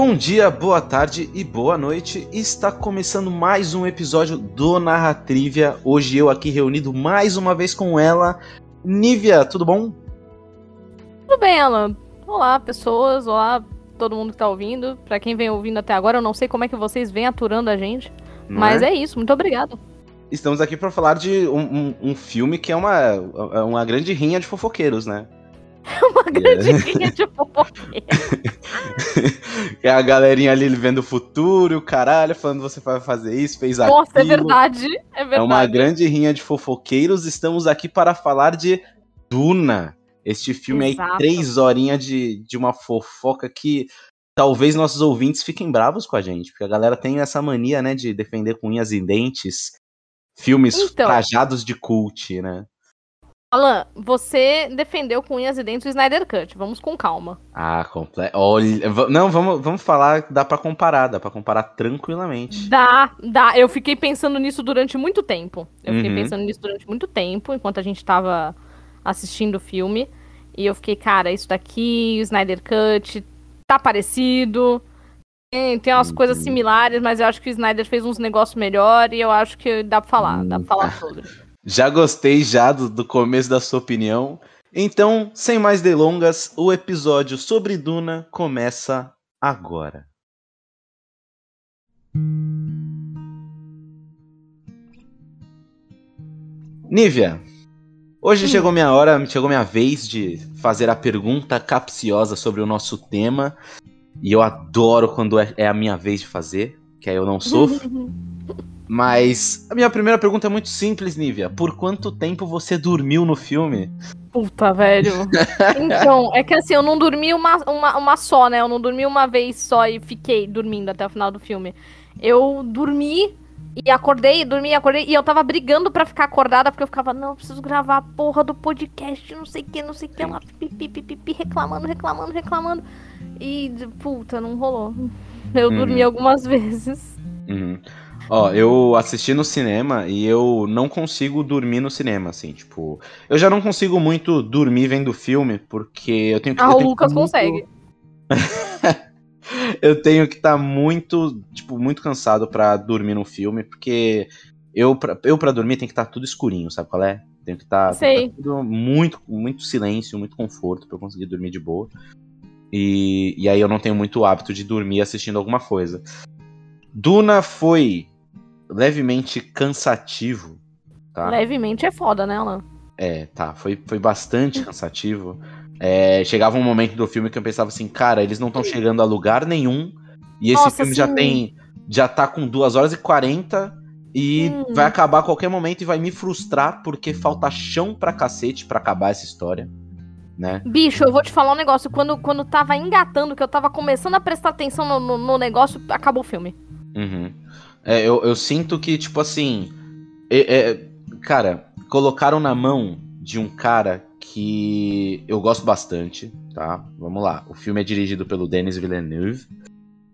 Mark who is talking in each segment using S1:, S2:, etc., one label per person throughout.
S1: Bom dia, boa tarde e boa noite. Está começando mais um episódio do Narratrivia. Hoje eu aqui reunido mais uma vez com ela. Nívia, tudo bom?
S2: Tudo bem, Alan. Olá, pessoas. Olá, todo mundo que tá ouvindo. Pra quem vem ouvindo até agora, eu não sei como é que vocês vêm aturando a gente.
S1: Não
S2: mas
S1: é?
S2: é? isso, muito obrigada.
S1: Estamos aqui para falar de um, um- um filme que é uma, uma grande rinha de fofoqueiros, né?
S2: Uma grande de fofoqueira.
S1: É a galerinha ali vendo o futuro, o caralho, falando você vai fazer isso, fez aquilo.
S2: Nossa, é verdade. É verdade.
S1: É uma grande rinha de fofoqueiros. Estamos aqui para falar de Duna. Este filme
S2: Exato.
S1: aí, três horinhas de, de uma fofoca que talvez nossos ouvintes fiquem bravos com a gente, porque a galera tem essa mania, né, de defender com unhas e dentes filmes
S2: Então.
S1: trajados de cult, né?
S2: Alan, você defendeu com unhas e dentes o Snyder Cut. Vamos com calma.
S1: Ah, completo. Olha, não, vamos, vamos falar, dá pra comparar, dá pra comparar tranquilamente.
S2: Dá, dá. Eu fiquei pensando nisso durante muito tempo. Eu fiquei
S1: Uhum.
S2: pensando nisso durante muito tempo, enquanto a gente tava assistindo o filme. E eu fiquei, cara, isso daqui, o Snyder Cut, tá parecido. Tem, tem umas
S1: Uhum.
S2: coisas similares, mas eu acho que o Snyder fez uns negócios melhor e eu acho que dá pra falar, dá pra falar sobre.
S1: Já gostei já do, do começo da sua opinião. Então, sem mais delongas, o episódio sobre Duna começa agora. Nívia, hoje
S2: Hum.
S1: chegou minha hora, chegou minha vez de fazer a pergunta capciosa sobre o nosso tema. E eu adoro quando é, é a minha vez de fazer, que aí eu não sofro. Mas a minha primeira pergunta é muito simples, Nívia. Por quanto tempo você dormiu no filme?
S2: Puta, velho. Então, é que assim, eu não dormi uma, uma, uma só, né? Eu não dormi uma vez só e fiquei dormindo até o final do filme. Eu dormi e acordei, dormi e acordei, e eu tava brigando pra ficar acordada, porque eu ficava, não, eu preciso gravar a porra do podcast, não sei o que, não sei o que, lá, pipi, pipi, pipi, reclamando, reclamando, reclamando. E, puta, não rolou. Eu
S1: Uhum.
S2: dormi algumas vezes.
S1: Uhum. Ó, eu assisti no cinema e eu não consigo dormir no cinema, assim, tipo. Eu já não consigo muito dormir vendo filme, porque eu tenho que.
S2: Ah, o Lucas
S1: tá muito-
S2: consegue.
S1: eu tenho que estar muito, tipo, muito cansado pra dormir no filme, porque eu pra, eu pra dormir tem que estar tudo escurinho, sabe qual é? Tenho que estar
S2: Sei.
S1: tudo muito, muito silêncio, muito conforto pra eu conseguir dormir de boa. E, e aí eu não tenho muito hábito de dormir assistindo alguma coisa. Duna foi levemente cansativo, tá?
S2: Levemente é foda, né, Alan?
S1: É, tá. Foi, foi bastante cansativo. É, chegava um momento do filme que eu pensava assim, cara, eles não estão chegando a lugar nenhum. E esse
S2: Nossa,
S1: filme já
S2: sim.
S1: tem. Já tá com 2 horas e 40 e
S2: Hum.
S1: vai acabar a qualquer momento e vai me frustrar porque falta chão pra cacete pra acabar essa história. Né?
S2: Bicho, eu vou te falar um negócio. Quando, quando tava engatando, que eu tava começando a prestar atenção no, no- no negócio, acabou o filme.
S1: Uhum. É, eu, eu sinto que, tipo assim. é- é- cara, colocaram na mão de um cara que eu gosto bastante, tá? Vamos lá. O filme é dirigido pelo Denis Villeneuve.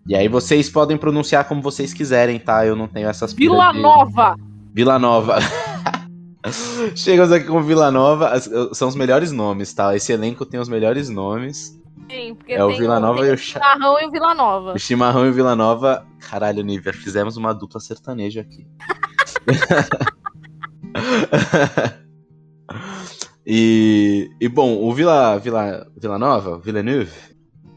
S1: E aí vocês podem pronunciar como vocês quiserem, tá? Eu não tenho essas
S2: Vila
S1: de-
S2: Nova!
S1: Vila Nova. Chegamos aqui com Vila Nova. São os melhores nomes, tá? Esse elenco tem os melhores nomes.
S2: Sim, porque
S1: É o
S2: tem
S1: Vila Nova e o
S2: o Chimarrão e o Vila Nova.
S1: O Chimarrão e o Vila Nova. Caralho, Níver, fizemos uma dupla sertaneja aqui. e, e bom, o Vila, Vila, Vila Nova, Villeneuve,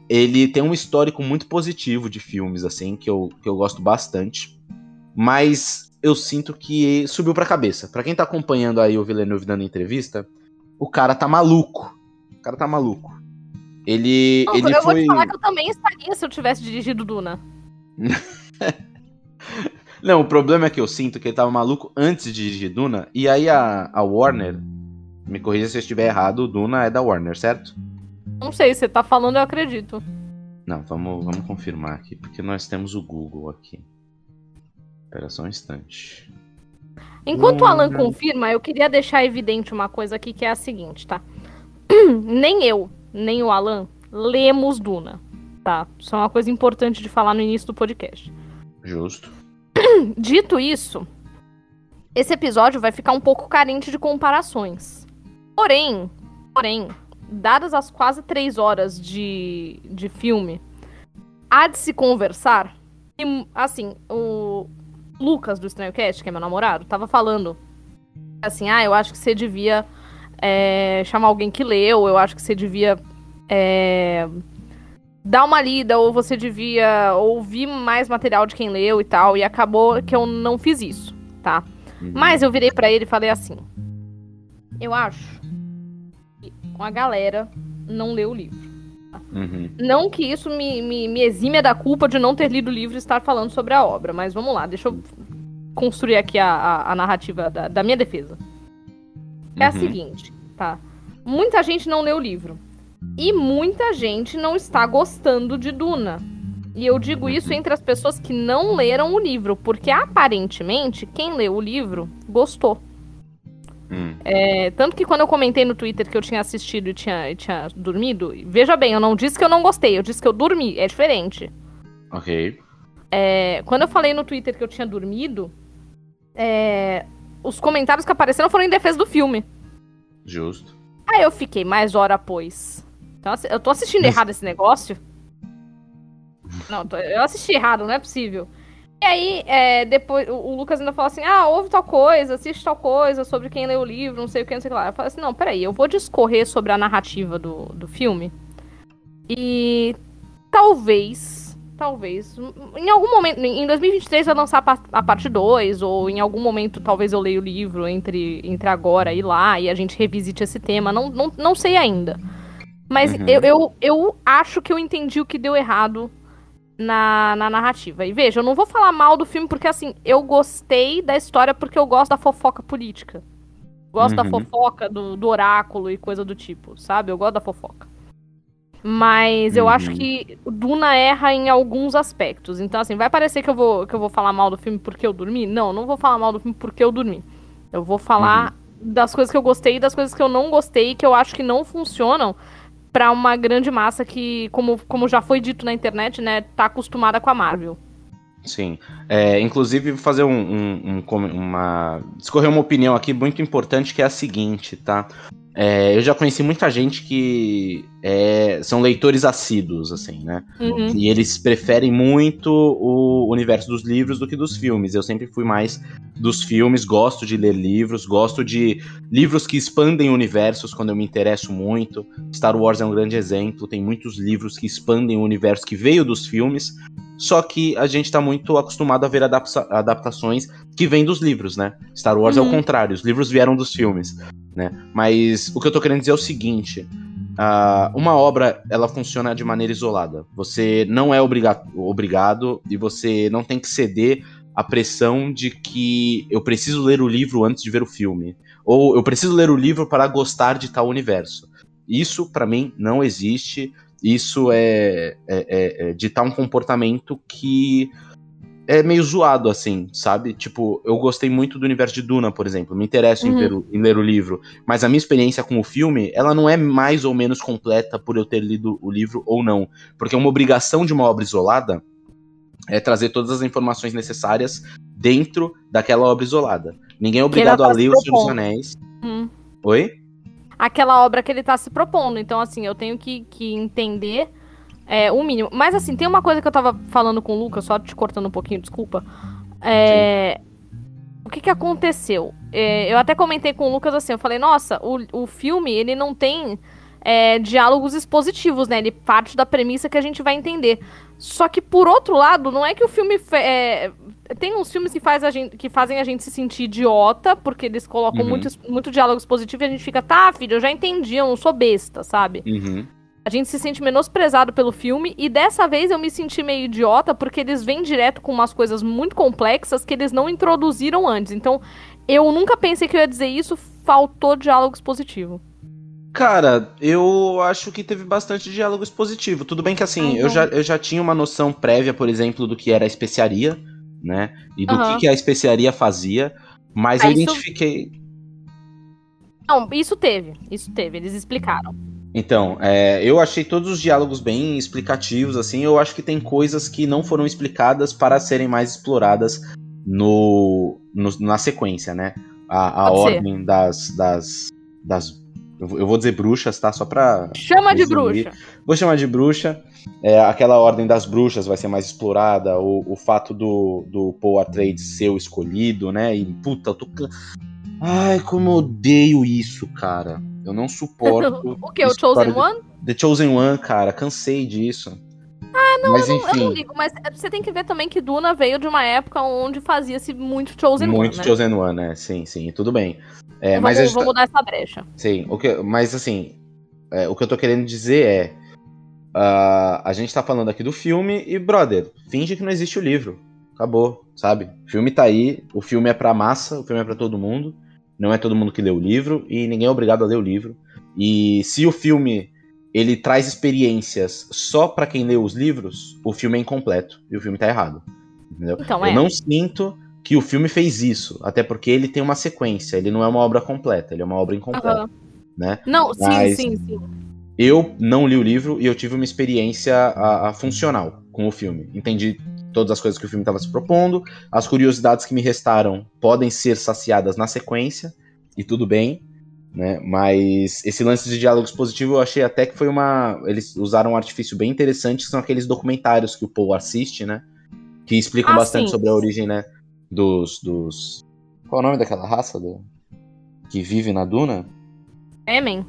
S1: ele tem um histórico muito positivo de filmes, assim, que eu, que eu gosto bastante. Mas eu sinto que subiu pra cabeça. Pra quem tá acompanhando aí o Villeneuve dando entrevista, o cara tá maluco. O cara tá maluco. Ele,
S2: Não,
S1: ele
S2: eu vou
S1: foi.
S2: te falar que eu também estaria se eu tivesse dirigido Duna.
S1: Não, o problema é que eu sinto que ele tava maluco antes de dirigir Duna, e aí a, a Warner, me corrija se eu estiver errado, o Duna é da Warner, certo?
S2: Não sei, você tá falando, eu acredito.
S1: Não, vamos, vamos confirmar aqui, porque nós temos o Google aqui. Espera só um instante.
S2: Enquanto o Alan
S1: Hum.
S2: confirma, eu queria deixar evidente uma coisa aqui que é a seguinte, tá? nem eu, nem o Alan lemos Duna, tá? Isso é uma coisa importante de falar no início do podcast.
S1: Justo.
S2: Dito isso, esse episódio vai ficar um pouco carente de comparações. Porém, porém, dadas as quase três horas de, de filme, há de se conversar. E, assim, o Lucas do Estranho Cast, que é meu namorado, tava falando assim: ah, eu acho que você devia é, chamar alguém que leu, eu acho que você devia é, dar uma lida, ou você devia ouvir mais material de quem leu e tal. E acabou que eu não fiz isso, tá? Uhum. Mas eu virei para ele e falei assim: eu acho que a galera não leu o livro. Uhum. Não que isso me, me, me exime da culpa de não ter lido o livro e estar falando sobre a obra, mas vamos lá, deixa eu construir aqui a, a, a narrativa da, da, minha defesa. É uhum. a seguinte, tá? Muita gente não leu o livro. E muita gente não está gostando de Duna. E eu digo uhum. isso entre as pessoas que não leram o livro, porque aparentemente quem leu o livro gostou. Hum. É, tanto que quando eu comentei no Twitter que eu tinha assistido e tinha, e tinha dormido, veja bem, eu não disse que eu não gostei, eu disse que eu dormi, é diferente.
S1: Ok.
S2: É, quando eu falei no Twitter que eu tinha dormido, é, os comentários que apareceram foram em defesa do filme.
S1: Justo.
S2: Aí eu fiquei mais hora após. Então, eu tô assistindo errado esse negócio? Não, eu assisti errado, não é possível. E aí, é, depois, o, Lucas ainda falou assim: ah, ouve tal coisa, assiste tal coisa sobre quem leu o livro, não sei o que, não sei o que lá. Eu falei assim: não, peraí, eu vou discorrer sobre a narrativa do, do filme. E talvez, talvez, em algum momento, em 2023 vai lançar a parte 2, ou em algum momento talvez eu leia o livro entre, entre agora e lá, e a gente revisite esse tema. Não, não, não sei ainda. Mas uhum. eu, eu, eu acho que eu entendi o que deu errado na, na narrativa. E veja, eu não vou falar mal do filme porque, assim, eu gostei da história porque eu gosto da fofoca política. Gosto uhum. da fofoca do, do oráculo e coisa do tipo, sabe? Eu gosto da fofoca. Mas uhum. eu acho uhum. que Duna erra em alguns aspectos. Então, assim, vai parecer que eu, vou, que eu vou falar mal do filme porque eu dormi? Não, não vou falar mal do filme porque eu dormi. Eu vou falar uhum. das coisas que eu gostei e das coisas que eu não gostei, que eu acho que não funcionam para uma grande massa que, como, como já foi dito na internet, né, tá acostumada com a Marvel.
S1: Sim. É, inclusive, fazer um, um, um, uma. discorrer uma opinião aqui muito importante que é a seguinte, tá? É, eu já conheci muita gente que é, são leitores assíduos, assim, né? Uhum. E eles preferem muito o universo dos livros do que dos filmes. Eu sempre fui mais dos filmes, gosto de ler livros, gosto de livros que expandem universos quando eu me interesso muito. Star Wars é um grande exemplo, tem muitos livros que expandem o universo que veio dos filmes. Só que a gente tá muito acostumado a ver adapta adaptações que vêm dos livros, né? Star Wars uhum. é o uhum. contrário, os livros vieram dos filmes né? Mas o que eu tô querendo dizer é o seguinte: uh, uma obra ela funciona de maneira isolada. Você não é obriga obrigado e você não tem que ceder à pressão de que eu preciso ler o livro antes de ver o filme, ou eu preciso ler o livro para gostar de tal universo. Isso para mim não existe. Isso é, é, é, é ditar um comportamento que é meio zoado, assim, sabe? Tipo, eu gostei muito do universo de Duna, por exemplo. Me interesso uhum. em, o, em, ler o livro. Mas a minha experiência com o filme, ela não é mais ou menos completa por eu ter lido o livro ou não. Porque uma obrigação de uma obra isolada é trazer todas as informações necessárias dentro daquela obra isolada. Ninguém é obrigado tá a ler O Senhor dos Anéis. Hum. Oi?
S2: Aquela obra que ele tá se propondo. Então, assim, eu tenho que, que entender é, o mínimo. Mas assim, tem uma coisa que eu tava falando com o Lucas, só te cortando um pouquinho, desculpa. É, o que que aconteceu? É, eu até comentei com o Lucas assim, eu falei, nossa, o, o filme, ele não tem é, diálogos expositivos, né? Ele parte da premissa que a gente vai entender. Só que, por outro lado, não é que o filme... É, tem uns filmes que, faz a gente, que fazem a gente se sentir idiota, porque eles colocam uhum. muito, muito diálogo expositivo e a gente fica, tá, filho, eu já entendi, eu não sou besta, sabe? Uhum. A gente se sente menosprezado pelo filme e dessa vez eu me senti meio idiota porque eles vêm direto com umas coisas muito complexas que eles não introduziram antes. Então, eu nunca pensei que eu ia dizer isso, faltou diálogo expositivo.
S1: Cara, eu acho que teve bastante diálogo expositivo. Tudo bem que assim, uhum. eu, já, eu já tinha uma noção prévia, por exemplo, do que era a especiaria, né? E do uhum. que, que a especiaria fazia, mas ah, eu isso... identifiquei.
S2: Não, isso teve, isso teve, eles explicaram.
S1: Então, é, eu achei todos os diálogos bem explicativos, assim. Eu acho que tem coisas que não foram explicadas para serem mais exploradas no, no na sequência, né? A, a ordem das, das, das Eu vou dizer bruxas, tá? Só pra.
S2: Chama de bruxa.
S1: Vou chamar de bruxa. É, aquela ordem das bruxas vai ser mais explorada. O, o fato do, do Paul Atreides ser o escolhido, né? E puta, eu tô. Ai, como eu odeio isso, cara. Eu não suporto.
S2: o que? O Chosen de... One?
S1: The Chosen One, cara. Cansei disso.
S2: Ah, não, mas, eu, não, eu não ligo, mas você tem que ver também que Duna veio de uma época onde fazia-se muito Chosen
S1: muito
S2: One. Muito
S1: né? Chosen One, né? Sim, sim, tudo bem.
S2: É, vamos, mas vamos tá... essa brecha.
S1: Sim, o que, mas assim, é, o que eu tô querendo dizer é. Uh, a gente tá falando aqui do filme e, brother, finge que não existe o livro. Acabou, sabe? O filme tá aí, o filme é pra massa, o filme é pra todo mundo. Não é todo mundo que lê o livro e ninguém é obrigado a ler o livro. E se o filme ele traz experiências só para quem lê os livros, o filme é incompleto e o filme tá errado. Entendeu? Então, é. Eu não sinto que o filme fez isso, até porque ele tem uma sequência, ele não é uma obra completa, ele é uma obra incompleta, uhum. né?
S2: Não, Mas sim, sim, sim.
S1: Eu não li o livro e eu tive uma experiência a, a funcional com o filme. Entendi todas as coisas que o filme estava se propondo, as curiosidades que me restaram podem ser saciadas na sequência e tudo bem, né? Mas esse lance de diálogos positivo eu achei até que foi uma, eles usaram um artifício bem interessante, que são aqueles documentários que o Paul assiste, né? Que explicam ah, bastante sim. sobre a origem, né? dos, dos. Qual é o nome daquela raça do... que vive na duna?
S2: Fremen.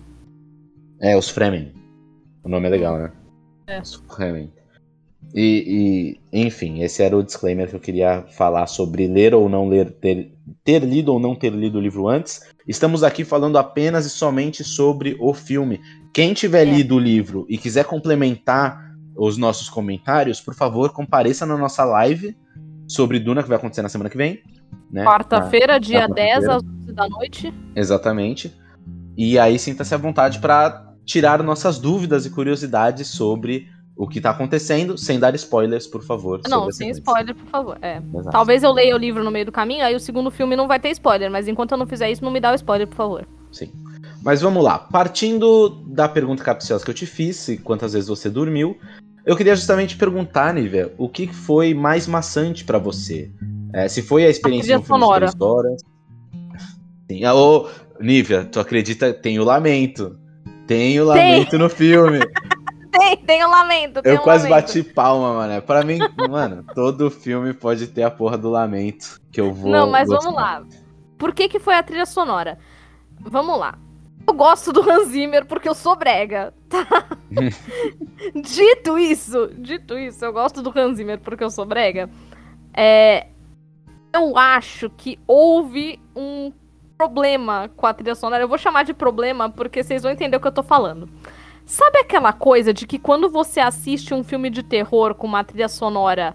S1: É, os Fremen. O nome é legal, né?
S2: É.
S1: Os Fremen. E, e, enfim, esse era o disclaimer que eu queria falar sobre ler ou não ler, ter, ter lido ou não ter lido o livro antes. Estamos aqui falando apenas e somente sobre o filme. Quem tiver é. lido o livro e quiser complementar os nossos comentários, por favor, compareça na nossa live sobre Duna, que vai acontecer na semana que vem. Né?
S2: Quarta-feira, dia quarta 10 às 11 da noite.
S1: Exatamente. E aí sinta-se à vontade para tirar nossas dúvidas e curiosidades sobre o que tá acontecendo, sem dar spoilers, por favor.
S2: Não, sem spoiler, por favor. É. Talvez eu leia o livro no meio do caminho, aí o segundo filme não vai ter spoiler, mas enquanto eu não fizer isso, não me dá o spoiler, por favor.
S1: Sim. Mas vamos lá. Partindo da pergunta capciosa que eu te fiz, quantas vezes você dormiu, eu queria justamente perguntar, Nívia, o que foi mais maçante para você? É, se foi a experiência
S2: a no filme sonora. de
S1: três horas. Sim. Ah, ô, Nívia, tu acredita? Tem o lamento. Tem o lamento tem. no filme.
S2: tem, o lamento. Tem
S1: eu
S2: um
S1: quase
S2: lamento.
S1: bati palma, mano. Pra mim, mano, todo filme pode ter a porra do lamento que eu vou.
S2: Não, mas gostar. vamos lá. Por que, que foi a trilha sonora? Vamos lá. Eu gosto do Hans Zimmer porque eu sou brega, tá? dito isso, dito isso, eu gosto do Hans Zimmer porque eu sou brega. É, eu acho que houve um problema com a trilha sonora. Eu vou chamar de problema porque vocês vão entender o que eu tô falando. Sabe aquela coisa de que quando você assiste um filme de terror com uma trilha sonora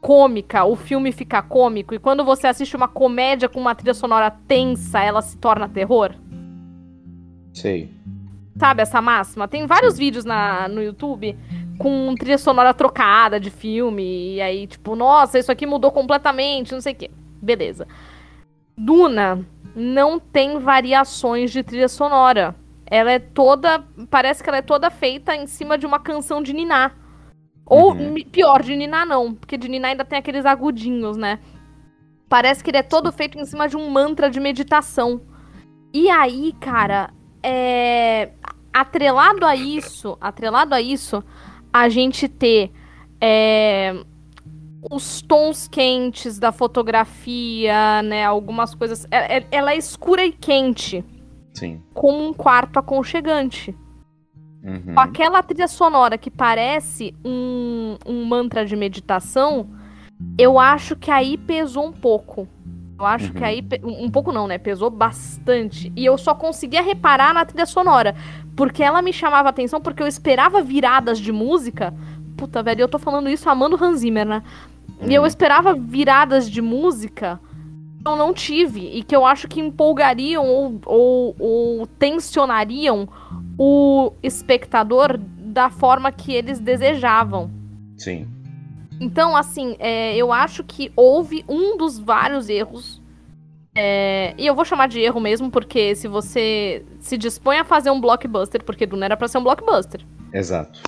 S2: cômica, o filme fica cômico, e quando você assiste uma comédia com uma trilha sonora tensa, ela se torna terror?
S1: Sei.
S2: Sabe essa máxima? Tem vários vídeos na, no YouTube com trilha sonora trocada de filme. E aí, tipo, nossa, isso aqui mudou completamente, não sei o quê. Beleza. Duna não tem variações de trilha sonora. Ela é toda. Parece que ela é toda feita em cima de uma canção de Niná. Ou uhum. pior, de Niná não, porque de Niná ainda tem aqueles agudinhos, né? Parece que ele é todo feito em cima de um mantra de meditação. E aí, cara, é, atrelado a isso, atrelado a isso, a gente ter é, os tons quentes da fotografia, né? Algumas coisas. É, é, ela é escura e quente.
S1: Sim.
S2: Como um quarto aconchegante. Uhum. Com aquela trilha sonora que parece um, um mantra de meditação, eu acho que aí pesou um pouco. Eu acho uhum. que aí. Um pouco não, né? Pesou bastante. E eu só conseguia reparar na trilha sonora. Porque ela me chamava atenção, porque eu esperava viradas de música. Puta, velho, eu tô falando isso amando Hans Zimmer, né? E eu uhum. esperava viradas de música eu não tive. E que eu acho que empolgariam ou, ou, ou tensionariam o espectador da forma que eles desejavam.
S1: Sim.
S2: Então, assim, é, eu acho que houve um dos vários erros. É, e eu vou chamar de erro mesmo, porque se você se dispõe a fazer um blockbuster, porque Duna era pra ser um blockbuster.
S1: Exato.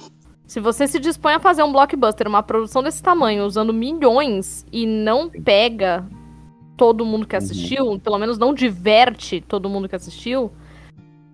S2: Se você se dispõe a fazer um blockbuster, uma produção desse tamanho, usando milhões, e não pega todo mundo que uhum. assistiu, uhum. pelo menos não diverte todo mundo que assistiu,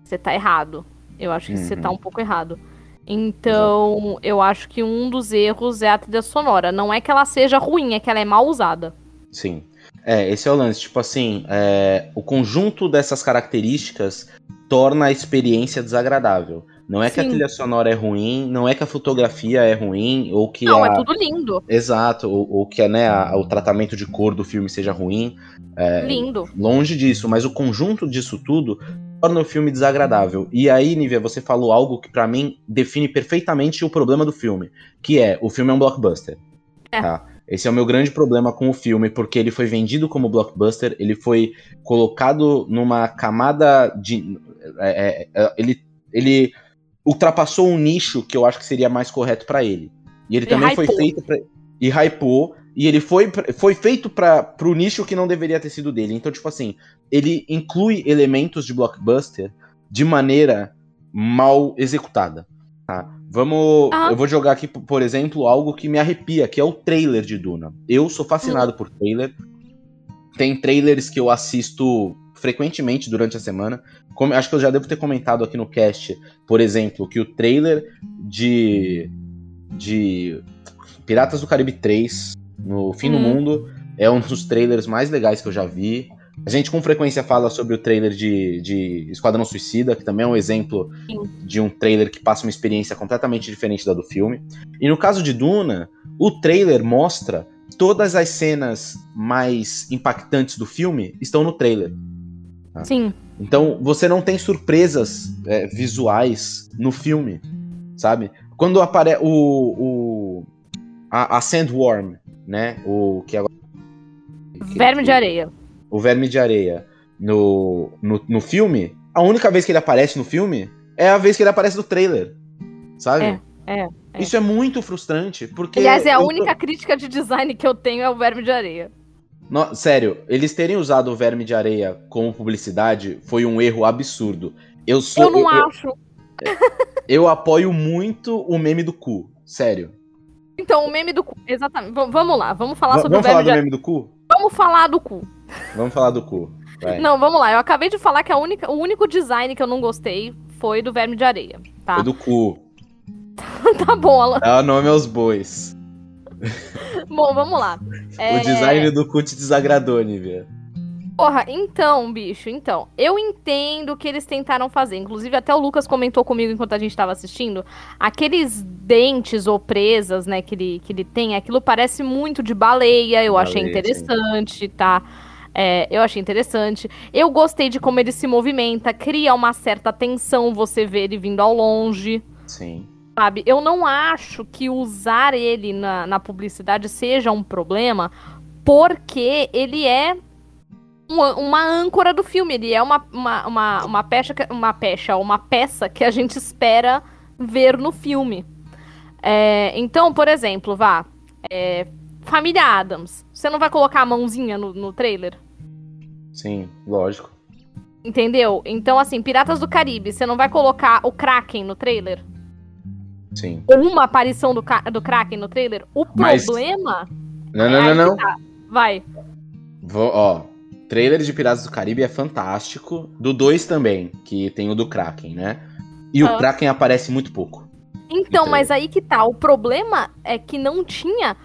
S2: você tá errado. Eu acho que você tá
S1: Uhum.
S2: um pouco errado. Então, eu acho que um dos erros é a trilha sonora. Não é que ela seja ruim, é que ela é mal usada.
S1: Sim. É, esse é o lance. Tipo assim, é, o conjunto dessas características torna a experiência desagradável. Não é que a
S2: Sim.
S1: trilha sonora é ruim, não é que a fotografia é ruim, ou que
S2: Não,
S1: a...
S2: é tudo lindo.
S1: Exato, ou, ou que né, a- o tratamento de cor do filme seja ruim. É,
S2: Lindo.
S1: Longe disso, mas o conjunto disso tudo torna o filme desagradável. E aí, Nívia, você falou algo que pra mim define perfeitamente o problema do filme, que é o filme é um blockbuster.
S2: É.
S1: Tá? Esse é o meu grande problema com o filme, porque ele foi vendido como blockbuster, ele foi colocado numa camada de. é, é, é, ele, ele ultrapassou um nicho que eu acho que seria mais correto pra ele. E ele
S2: E
S1: também foi
S2: hypou.
S1: feito pra, e hypou, e ele foi, foi feito para pro nicho que não deveria ter sido dele. Então, tipo assim, ele inclui elementos de blockbuster de maneira mal executada. Tá? Vamos.
S2: Ah.
S1: Eu vou jogar aqui, por exemplo, algo que me arrepia, que é o trailer de Duna. Eu sou fascinado por trailer. Tem trailers que eu assisto frequentemente durante a semana. Como- acho que eu já devo ter comentado aqui no cast, por exemplo, que o trailer de. de Piratas do Caribe 3, no Fim do
S2: Hum.
S1: Mundo, é um dos trailers mais legais que eu já vi. A gente com frequência fala sobre o trailer de, de Esquadrão Suicida, que também é um exemplo
S2: Sim.
S1: de um trailer que passa uma experiência completamente diferente da do filme. E no caso de Duna, o trailer mostra todas as cenas mais impactantes do filme estão no trailer.
S2: Sim.
S1: Então você não tem surpresas é, visuais no filme, sabe? Quando aparece o, o a, a Sandworm, né? O que agora que-
S2: Verme de areia.
S1: o verme de areia no, no, no filme, a única vez que ele aparece no filme é a vez que ele aparece no trailer. Sabe?
S2: É, é, é.
S1: Isso é muito frustrante, porque.
S2: Aliás, é a
S1: tô-
S2: única crítica de design que eu tenho é o verme de areia.
S1: No- sério, eles terem usado o verme de areia como publicidade foi um erro absurdo. Eu sou.
S2: eu não
S1: eu,
S2: acho.
S1: eu apoio muito o meme do cu. Sério.
S2: Então, o meme do cu. Exatamente. V- vamos lá, vamos falar
S1: Va-
S2: sobre
S1: Vamos
S2: o
S1: falar
S2: verme
S1: do
S2: de
S1: meme do cu?
S2: Vamos falar do cu.
S1: Vamos falar do cu. Vai.
S2: Não, vamos lá. Eu acabei de falar que a única, o único design que eu não gostei foi do verme de areia. Tá,
S1: Foi do cu.
S2: tá bom, Alan.
S1: Dá nome aos bois.
S2: Bom, vamos lá. É,
S1: O design do cu te desagradou, Nívia.
S2: Porra, então, bicho, então. Eu entendo o que eles tentaram fazer. Inclusive, até o Lucas comentou comigo enquanto a gente tava assistindo. Aqueles dentes ou presas, né, que ele, que ele tem, aquilo parece muito de baleia. Eu achei
S1: Baleia,
S2: interessante, tá? É, eu achei interessante. Eu gostei de como ele se movimenta, cria uma certa tensão você vê ele vindo ao longe.
S1: Sim.
S2: Sabe? Eu não acho que usar ele na, na publicidade seja um problema, porque ele é uma, uma âncora do filme. Ele é uma, uma, uma, uma peça, que- uma peça, uma peça que a gente espera ver no filme. É, então, por exemplo, vá. é, Família Adams. Você não vai colocar a mãozinha no, no trailer?
S1: Sim, lógico.
S2: Entendeu? Então, assim, Piratas do Caribe, você não vai colocar o Kraken no trailer?
S1: Sim.
S2: ou uma aparição do, do Kraken no trailer, o
S1: Mas-
S2: problema.
S1: Não,
S2: é
S1: não,
S2: aí
S1: não, não.
S2: tá. Vai.
S1: Vou, ó, trailer de Piratas do Caribe é fantástico. Do 2 também, que tem o do Kraken, né? E
S2: Ah.
S1: o Kraken aparece muito pouco.
S2: Então,
S1: Então.
S2: mas aí que tá. O problema é que não tinha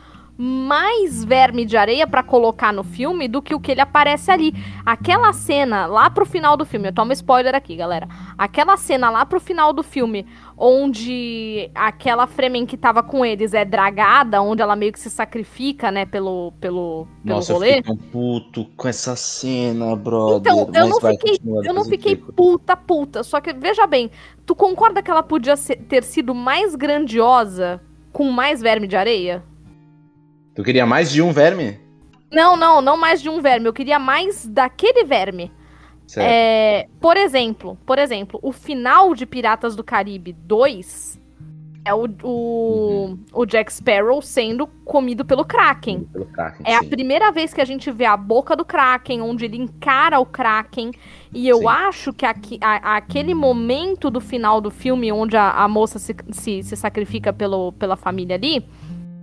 S2: mais verme de areia pra colocar no filme do que o que ele aparece ali. Aquela cena lá pro final do filme, eu tomo spoiler aqui, galera. Aquela cena lá pro final do filme, onde aquela Fremen que tava com eles é dragada, onde ela meio que se sacrifica, né, pelo, pelo, pelo
S1: Nossa, eu
S2: rolê.
S1: fiquei tão puto com essa cena, brother.
S2: Então, eu não fiquei- Eu não fiquei puta, puta. Só que, veja bem, tu concorda que ela podia ser- ter sido mais grandiosa com mais verme de areia?
S1: Tu queria mais de um verme?
S2: Não, não, não mais de um verme. Eu queria mais daquele verme.
S1: Certo.
S2: É, por exemplo, por exemplo, o final de Piratas do Caribe 2 é o, o, o Jack Sparrow sendo comido pelo Kraken.
S1: Pelo Kraken,
S2: É a
S1: sim.
S2: primeira vez que a gente vê a boca do Kraken, onde ele encara o Kraken. E eu
S1: Sim.
S2: acho que aqui- a- aquele momento do final do filme, onde a, a moça se, se, se sacrifica pelo, pela família ali,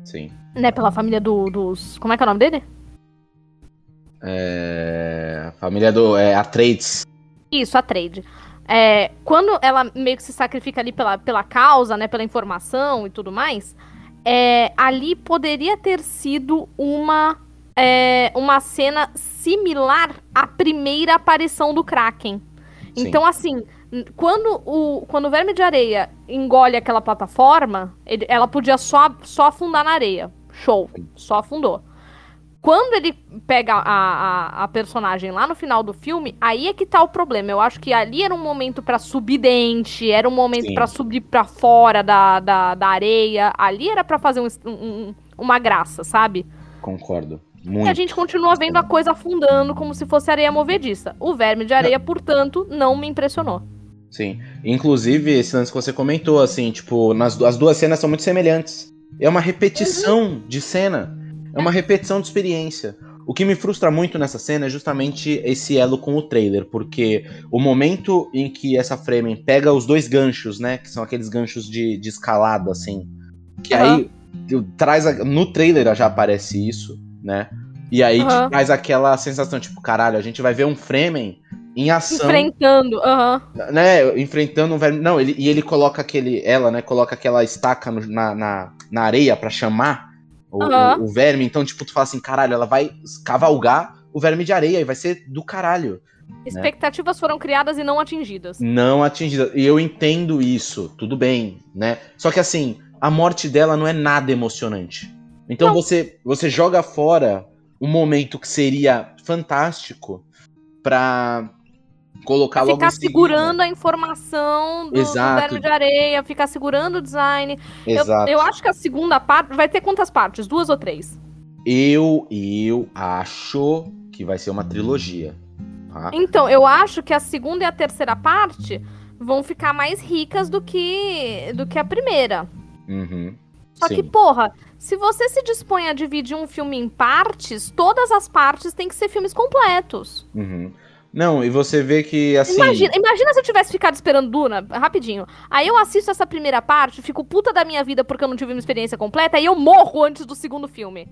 S1: Sim.
S2: Né? Pela família do- dos. Como é que é o nome dele?
S1: É... a Família do. É, Atreides.
S2: Isso, a trade. É, quando ela meio que se sacrifica ali pela, pela causa, né, pela informação e tudo mais, é, ali poderia ter sido uma, é, uma cena similar à primeira aparição do Kraken.
S1: Sim.
S2: Então, assim, quando o, quando o verme de areia engole aquela plataforma, ele- ela podia só, só afundar na areia. Show, só afundou. Quando ele pega a, a, a personagem lá no final do filme, aí é que tá o problema. Eu acho que ali era um momento pra subir dente, era um momento pra subir pra fora da, da, da areia. Ali era pra fazer um, um- uma graça, sabe?
S1: Concordo.
S2: E
S1: Muito.
S2: a gente continua vendo a coisa afundando como se fosse areia movediça. O verme de areia, portanto, não me impressionou.
S1: Sim. Inclusive, esse lance que você comentou, assim, tipo, nas, as duas cenas são muito semelhantes. É uma repetição de cena. É uma repetição de experiência. O que me frustra muito nessa cena é justamente esse elo com o trailer, porque o momento em que essa Fremen pega os dois ganchos, né? Que são aqueles ganchos de, de escalada, assim. Que aí eu- traz. a- no trailer já aparece isso, né? E aí
S2: Aham.
S1: traz aquela sensação, tipo, caralho, a gente vai ver um Fremen em ação
S2: Enfrentando, aham.
S1: né, enfrentando um verme. Não, ele, e ele coloca aquele. Ela, né, coloca aquela estaca no- na, na, na areia pra chamar o,
S2: Aham.
S1: o- o verme. Então, tipo, tu fala assim, caralho, ela vai cavalgar o verme de areia e vai ser do caralho.
S2: Expectativas foram criadas e não atingidas.
S1: Não atingida. E eu entendo isso, tudo bem, né? Só que assim, a morte dela não é nada emocionante. Então
S2: Não.
S1: você, você joga fora um momento que seria fantástico pra colocar logo
S2: ficar
S1: em seguida.
S2: segurando a informação do, do
S1: Exato.
S2: verme de areia, ficar segurando o design. Eu,
S1: Exato.
S2: eu acho que a segunda parte. Vai ter quantas partes? Duas ou três?
S1: Eu, eu acho que vai ser uma trilogia. Tá?
S2: Então, eu acho que a segunda e a terceira parte vão ficar mais ricas do que, do que a primeira.
S1: Uhum.
S2: Só
S1: Sim.
S2: que, porra, se você se dispõe a dividir um filme em partes, todas as partes têm que ser filmes completos.
S1: Uhum. Não, e você vê que assim.
S2: Imagina, imagina se eu tivesse ficado esperando Duna, rapidinho. Aí eu assisto essa primeira parte, fico puta da minha vida porque eu não tive uma experiência completa, e eu morro antes do segundo filme.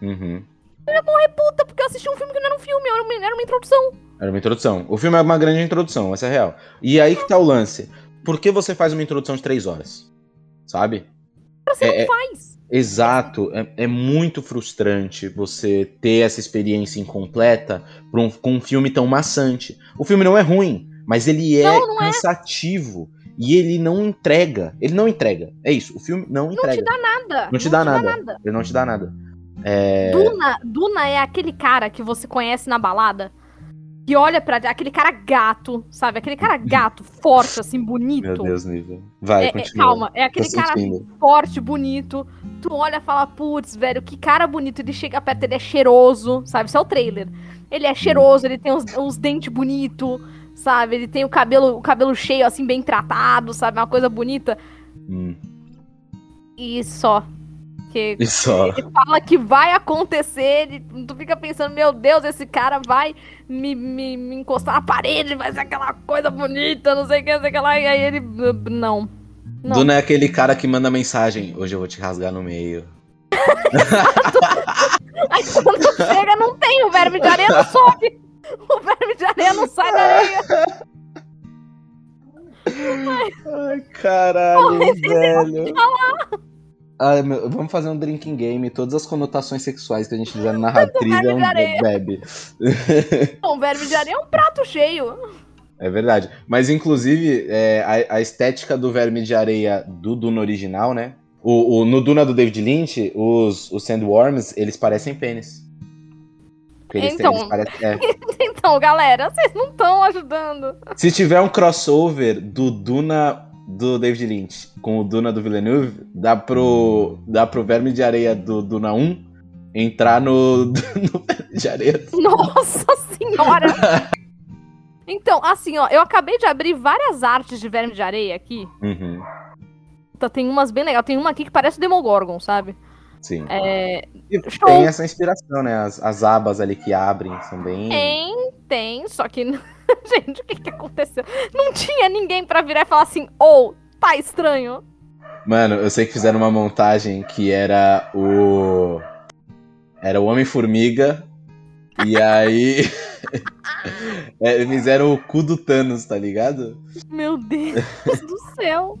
S1: Uhum.
S2: Puta, porque eu assisti um filme que não era um filme, era uma, era uma introdução.
S1: Era uma introdução. O filme é uma grande introdução, essa é real. E aí que tá o lance. Por que você faz uma introdução de três horas? Sabe?
S2: Você
S1: É-
S2: não faz.
S1: Exato. É, é muito frustrante você ter essa experiência incompleta um- com um filme tão maçante. O filme não é ruim, mas ele é
S2: Não, não é.
S1: cansativo. E ele não entrega. Ele não entrega. É isso. O filme não
S2: Não
S1: entrega.
S2: te dá nada.
S1: Não te dá nada. Ele não te dá nada. É.
S2: Duna, Duna é aquele cara que você conhece na balada que olha pra. aquele cara gato, sabe? Aquele cara gato, forte, assim, bonito.
S1: Meu Deus, nível. Vai,
S2: É- é-
S1: continua.
S2: calma, é aquele cara
S1: sentindo.
S2: forte, bonito. Tu olha e fala, putz, velho, que cara bonito. Ele chega perto, ele é cheiroso, sabe? Isso é o trailer. Ele é cheiroso, ele tem uns, uns dentes bonitos, sabe? Ele tem o cabelo, o cabelo cheio, assim, bem tratado, sabe? Uma coisa bonita.
S1: Hum,
S2: E só. Que
S1: só.
S2: ele fala que vai acontecer, ele- tu fica pensando, meu Deus, esse cara vai me, me, me encostar na parede, vai ser aquela coisa bonita, não sei o que, não sei o que lá. E aí ele. Não. Não.
S1: Duna é aquele cara que manda mensagem. Hoje eu vou te rasgar no meio.
S2: Aí quando chega, não tem, o verme de areia não sobe. O verme de areia não sai da areia.
S1: Ai, caralho, velho. Ai, meu, vamos fazer um drinking game. Todas as conotações sexuais que a gente fizer na narrativa é
S2: verme
S1: um
S2: de areia.
S1: bebe.
S2: O verme de areia é um prato cheio.
S1: É verdade. Mas, inclusive, é, a, a estética do verme de areia do Duna original, né? O, o- no Duna do David Lynch, os, os sandworms, eles parecem pênis. Eles têm-
S2: Então.
S1: eles parecem- é.
S2: Então, galera, vocês não estão ajudando.
S1: Se tiver um crossover do Duna do David Lynch com o Duna do Villeneuve, dá pro, dá pro Verme de Areia do Duna 1 entrar no, no Verme de Areia.
S2: Nossa senhora! Então, assim, ó, eu acabei de abrir várias artes de verme de areia aqui.
S1: Uhum,
S2: Tá, Tem umas bem legais. Tem uma aqui que parece o Demogorgon, sabe?
S1: sim.
S2: É, show.
S1: tem essa inspiração, né? As, as abas ali que abrem são bem.
S2: Tem, tem, só que. Gente, o que que aconteceu? Não tinha ninguém pra virar e falar assim, ou, tá estranho.
S1: Mano, eu sei que fizeram uma montagem que era o. Era o Homem-Formiga E aí. é, fizeram o cu do Thanos, tá ligado?
S2: Meu Deus do céu.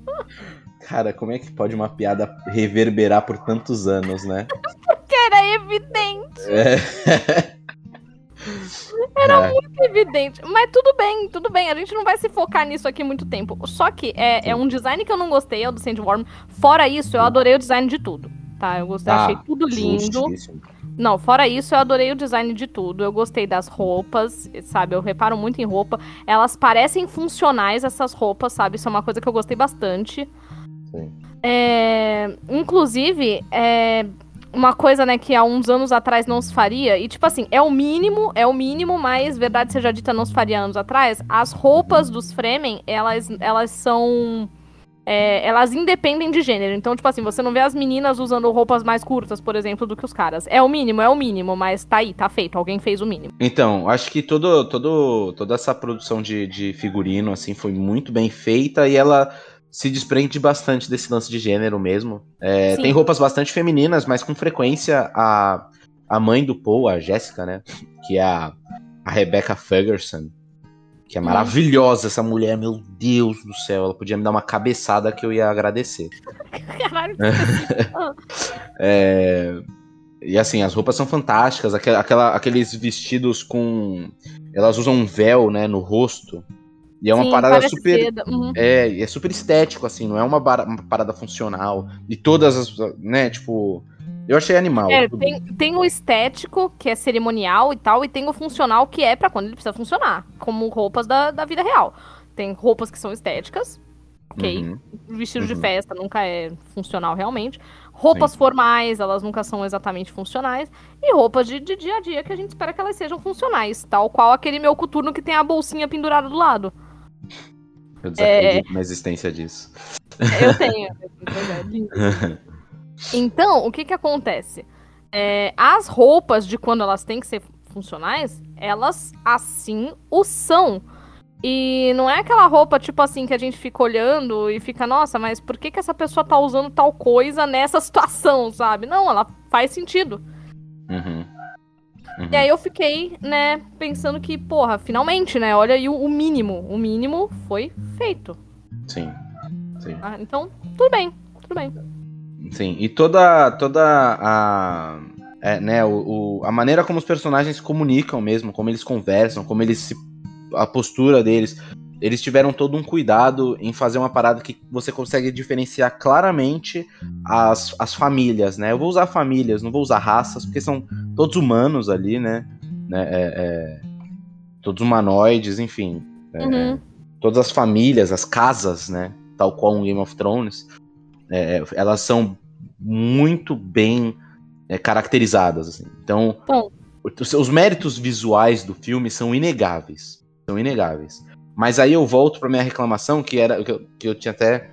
S1: Cara, como é que pode uma piada reverberar por tantos anos, né?
S2: Porque era evidente.
S1: É.
S2: Era é. muito evidente. Mas tudo bem, tudo bem. A gente não vai se focar nisso aqui muito tempo. Só que é, é um design que eu não gostei, é o do Sandworm. Fora isso, eu adorei o design de tudo. Tá? Eu gostei, ah, achei tudo lindo. Justíssimo. Não, fora isso, eu adorei o design de tudo. Eu gostei das roupas, sabe? Eu reparo muito em roupa. Elas parecem funcionais, essas roupas, sabe? Isso é uma coisa que eu gostei bastante. Sim. É, inclusive, é, uma coisa, né, que há uns anos atrás não se faria, e tipo assim, é o mínimo, é o mínimo, mas verdade seja dita, não se faria anos atrás, as roupas dos Fremen, elas, elas são. É, elas independem de gênero. Então, tipo assim, você não vê as meninas usando roupas mais curtas, por exemplo, do que os caras. É o mínimo, é o mínimo, mas tá aí, tá feito. Alguém fez o mínimo.
S1: Então, acho que todo, todo, toda essa produção de, de figurino, assim, foi muito bem feita e ela se desprende bastante desse lance de gênero mesmo. É, tem roupas bastante femininas, mas com frequência a, a mãe do Paul, a Jéssica, né? Que é a, a Rebecca Ferguson, que é maravilhosa essa mulher, meu Deus do céu. Ela podia me dar uma cabeçada que eu ia agradecer. É, e assim, as roupas são fantásticas, aquela, aqueles vestidos com. Elas usam um véu, né, no rosto. E é uma Sim, parada super. Uhum. É, é super estético, assim, não é uma, uma, parada funcional. E todas as. né, tipo. Eu achei animal.
S2: É, tem, tem, o estético, que é cerimonial e tal, e tem o funcional, que é para quando ele precisa funcionar. Como roupas da, da vida real. Tem roupas que são estéticas, ok? Uhum. Vestido uhum. de festa nunca é funcional realmente. Roupas Sim. formais, elas nunca são exatamente funcionais. E roupas de, de, dia a dia que a gente espera que elas sejam funcionais. Tal qual aquele meu coturno que tem a bolsinha pendurada do lado.
S1: Eu desacredito é... na existência disso.
S2: Eu tenho. É então, o que que acontece? É, as roupas de quando elas têm que ser funcionais, elas assim o são. E não é aquela roupa, tipo assim, que a gente fica olhando e fica, nossa, mas por que, que essa pessoa tá usando tal coisa nessa situação, sabe? Não, ela faz sentido. Uhum. Uhum. E aí eu fiquei, né, pensando que, porra, finalmente, né? Olha aí o, o mínimo. O mínimo foi feito.
S1: Sim. Sim.
S2: Ah, então, tudo bem, tudo bem.
S1: Sim, e toda, toda a. É, né, o, o, a maneira como os personagens se comunicam mesmo, como eles conversam, como eles se. a postura deles. Eles tiveram todo um cuidado em fazer uma parada que você consegue diferenciar claramente as, as famílias, né? Eu vou usar famílias, não vou usar raças, porque são todos humanos ali, né? né é, é, todos humanoides, enfim. É, uhum. Todas as famílias, as casas, né? Tal qual um Game of Thrones, é, elas são muito bem é, caracterizadas. Assim. Então, os méritos visuais do filme são inegáveis. São inegáveis. Mas aí eu volto para minha reclamação, que era que eu, que eu tinha até.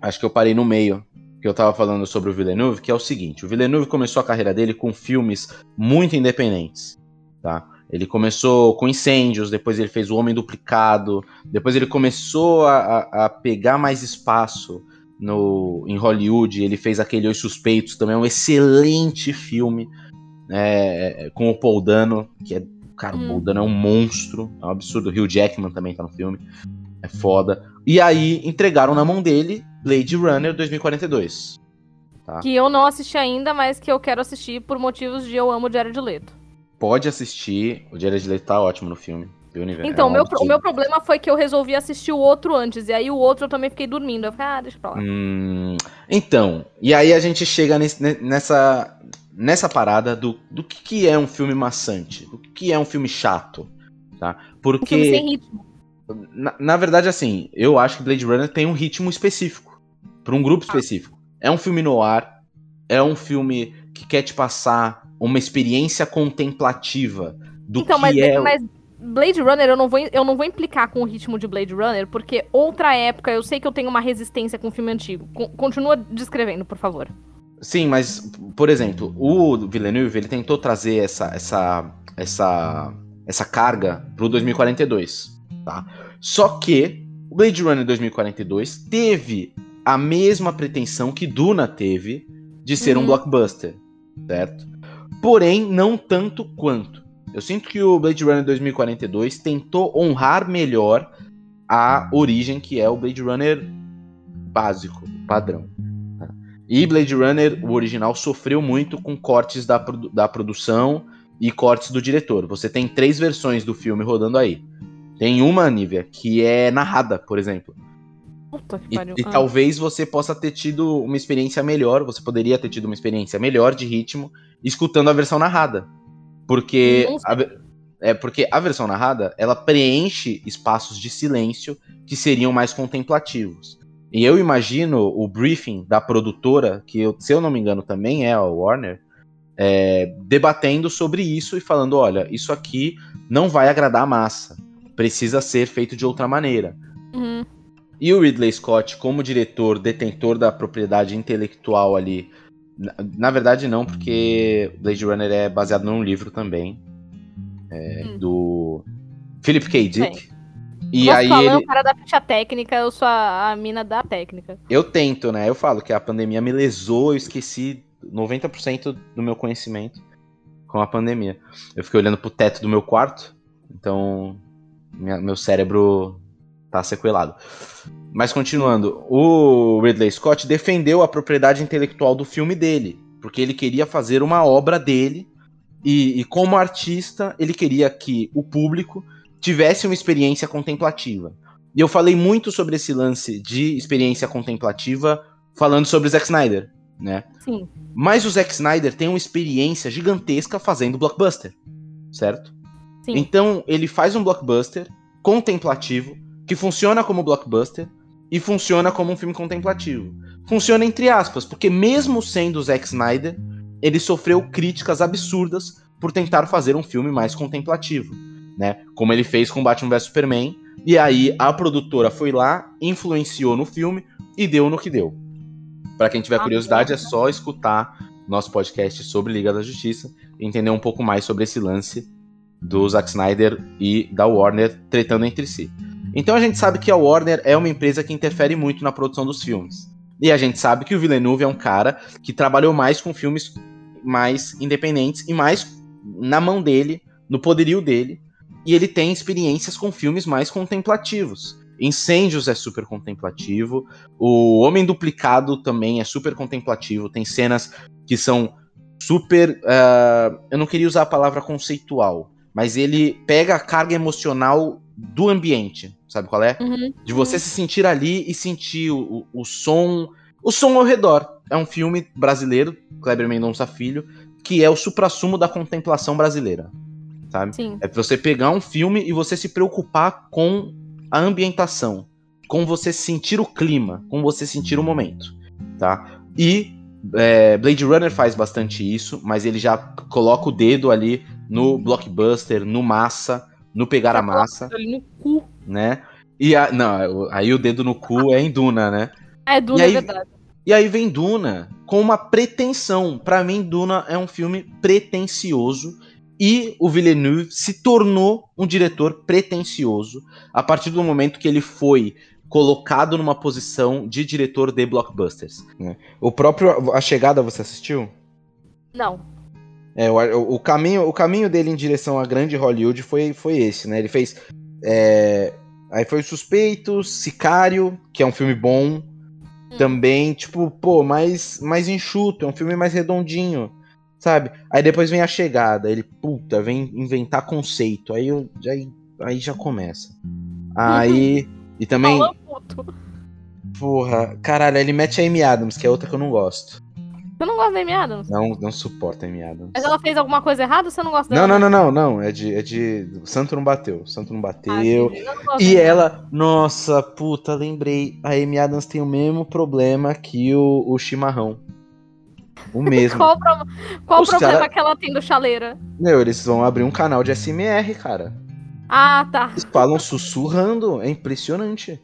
S1: Acho que eu parei no meio, que eu tava falando sobre o Villeneuve, que é o seguinte: o Villeneuve começou a carreira dele com filmes muito independentes, tá? Ele começou com Incêndios, depois ele fez O Homem Duplicado, depois ele começou a, a pegar mais espaço no, em Hollywood. Ele fez aquele Os Suspeitos, também é um excelente filme, é, com o Paul Dano, que é. Cara, hum. o Paul é um monstro, é um absurdo. O Hugh Jackman também tá no filme, é foda. E aí entregaram na mão dele Blade Runner 2042.
S2: Tá? Que eu não assisti ainda, mas que eu quero assistir por motivos de eu amo o Jared Leto.
S1: Pode assistir, o Jared Leto tá ótimo no filme.
S2: Então, é meu, o meu problema foi que eu resolvi assistir o outro antes, e aí o outro eu também fiquei dormindo. Eu falei, ah, deixa pra lá.
S1: Hum, então, e aí a gente chega nesse, nessa, nessa parada do, do que, que é um filme maçante, do que é um filme chato, tá? Porque... Um filme sem ritmo. Na, na, verdade, assim, eu acho que Blade Runner tem um ritmo específico. para um grupo específico. É um filme no ar. É um filme que quer te passar uma experiência contemplativa do então, que
S2: mas,
S1: é.
S2: Mas Blade Runner eu não, vou, eu não vou implicar com o ritmo de Blade Runner, porque outra época eu sei que eu tenho uma resistência com o filme antigo. continua descrevendo, por favor.
S1: Sim, mas, por exemplo, o Villeneuve ele tentou trazer essa, essa, essa, essa carga pro 2042 tá? Só que o Blade Runner 2042 teve a mesma pretensão que Duna teve de ser uhum. um blockbuster, certo? Porém, não tanto quanto. Eu sinto que o Blade Runner 2042 tentou honrar melhor a origem que é o Blade Runner básico, padrão. E Blade Runner, o original, sofreu muito com cortes da, produ- da produção e cortes do diretor. Você tem três versões do filme rodando aí. Tem uma, Nívia, que é narrada, por exemplo.
S2: Puta que
S1: E,
S2: pariu.
S1: e
S2: Ah.
S1: talvez você possa ter tido uma experiência melhor, você poderia ter tido uma experiência melhor de ritmo escutando a versão narrada. Porque a, é porque a versão narrada, ela preenche espaços de silêncio que seriam mais contemplativos. E eu imagino o briefing da produtora, que eu- se eu não me engano também é a Warner, é, debatendo sobre isso e falando, olha, isso aqui não vai agradar a massa, precisa ser feito de outra maneira.
S2: Uhum.
S1: E o Ridley Scott, como diretor, detentor da propriedade intelectual ali. Na, na verdade, não, porque Blade Runner é baseado num livro também. é,
S2: Hum.
S1: Do Philip K. Dick. E
S2: Você
S1: aí
S2: é
S1: ele.
S2: o cara da ficha técnica, eu sou a, a mina da técnica.
S1: Eu tento, né? Eu falo que a pandemia me lesou, eu esqueci 90% do meu conhecimento com a pandemia. Eu fiquei olhando pro teto do meu quarto, então minha- meu cérebro tá sequelado. Mas continuando, o Ridley Scott defendeu a propriedade intelectual do filme dele, porque ele queria fazer uma obra dele e, e como artista ele queria que o público tivesse uma experiência contemplativa. E eu falei muito sobre esse lance de experiência contemplativa falando sobre o Zack Snyder, né?
S2: Sim.
S1: Mas o Zack Snyder tem uma experiência gigantesca fazendo blockbuster, certo?
S2: Sim.
S1: Então ele faz um blockbuster contemplativo que funciona como blockbuster e funciona como um filme contemplativo. Funciona entre aspas, porque mesmo sendo o Zack Snyder, ele sofreu críticas absurdas por tentar fazer um filme mais contemplativo, né? Como ele fez com Batman vs Superman, e aí a produtora foi lá, influenciou no filme e deu no que deu. Pra quem tiver
S2: Ah,
S1: curiosidade, é só escutar nosso podcast sobre Liga da Justiça e entender um pouco mais sobre esse lance do Zack Snyder e da Warner tretando entre si. Então a gente sabe que a Warner é uma empresa que interfere muito na produção dos filmes. E a gente sabe que o Villeneuve é um cara que trabalhou mais com filmes mais independentes e mais na mão dele, no poderio dele. E ele tem experiências com filmes mais contemplativos. Incêndios é super contemplativo. O Homem Duplicado também é super contemplativo. Tem cenas que são super. ah, eu não queria usar a palavra conceitual, mas ele pega a carga emocional do ambiente. Sabe qual é?
S2: Uhum.
S1: De você se sentir ali e sentir o, o, o som. O som ao redor. É um filme brasileiro, Kleber Mendonça Filho, que é o suprassumo da contemplação brasileira. Sabe?
S2: Sim.
S1: É você pegar um filme e você se preocupar com a ambientação, com você sentir o clima, com você sentir o momento, tá? E é, Blade Runner faz bastante isso, mas ele já coloca o dedo ali no blockbuster, no massa, no pegar a massa,
S2: Ali no cu.
S1: né? E a, não, aí o dedo no cu é em Duna, né?
S2: É, Duna,
S1: E aí-
S2: é verdade.
S1: E aí vem Duna com uma pretensão. Pra mim, Duna é um filme pretensioso e o Villeneuve se tornou um diretor pretensioso a partir do momento que ele foi colocado numa posição de diretor de blockbusters. né? O próprio A Chegada você assistiu?
S2: Não.
S1: É, o, o caminho, o caminho dele em direção à grande Hollywood foi, foi esse, né? Ele fez. é, aí foi Suspeitos, Sicário, que é um filme bom. Também, tipo, pô, mais, mais enxuto, é um filme mais redondinho, sabe? Aí depois vem a chegada, ele, puta, vem inventar conceito. Aí, eu, aí, aí já começa. Aí. E também, porra, caralho, ele mete a Amy Adams, que é outra que eu não gosto.
S2: Você não gosta da Amy Adams?
S1: Não, não suporto a Amy Adams.
S2: Mas ela fez alguma coisa errada ou você não gosta
S1: Não,
S2: dela?
S1: não, não, não, não. É de. É de... O Santo não bateu. O Santo não bateu.
S2: Ah, não
S1: e ela. Nossa, puta, lembrei. A Amy Adams tem o mesmo problema que o, o chimarrão. O mesmo.
S2: Qual, o pro- qual o problema
S1: cara-
S2: que ela tem do chaleira?
S1: Meu, eles vão abrir um canal de SMR, cara.
S2: Ah, tá.
S1: Eles falam sussurrando. É impressionante.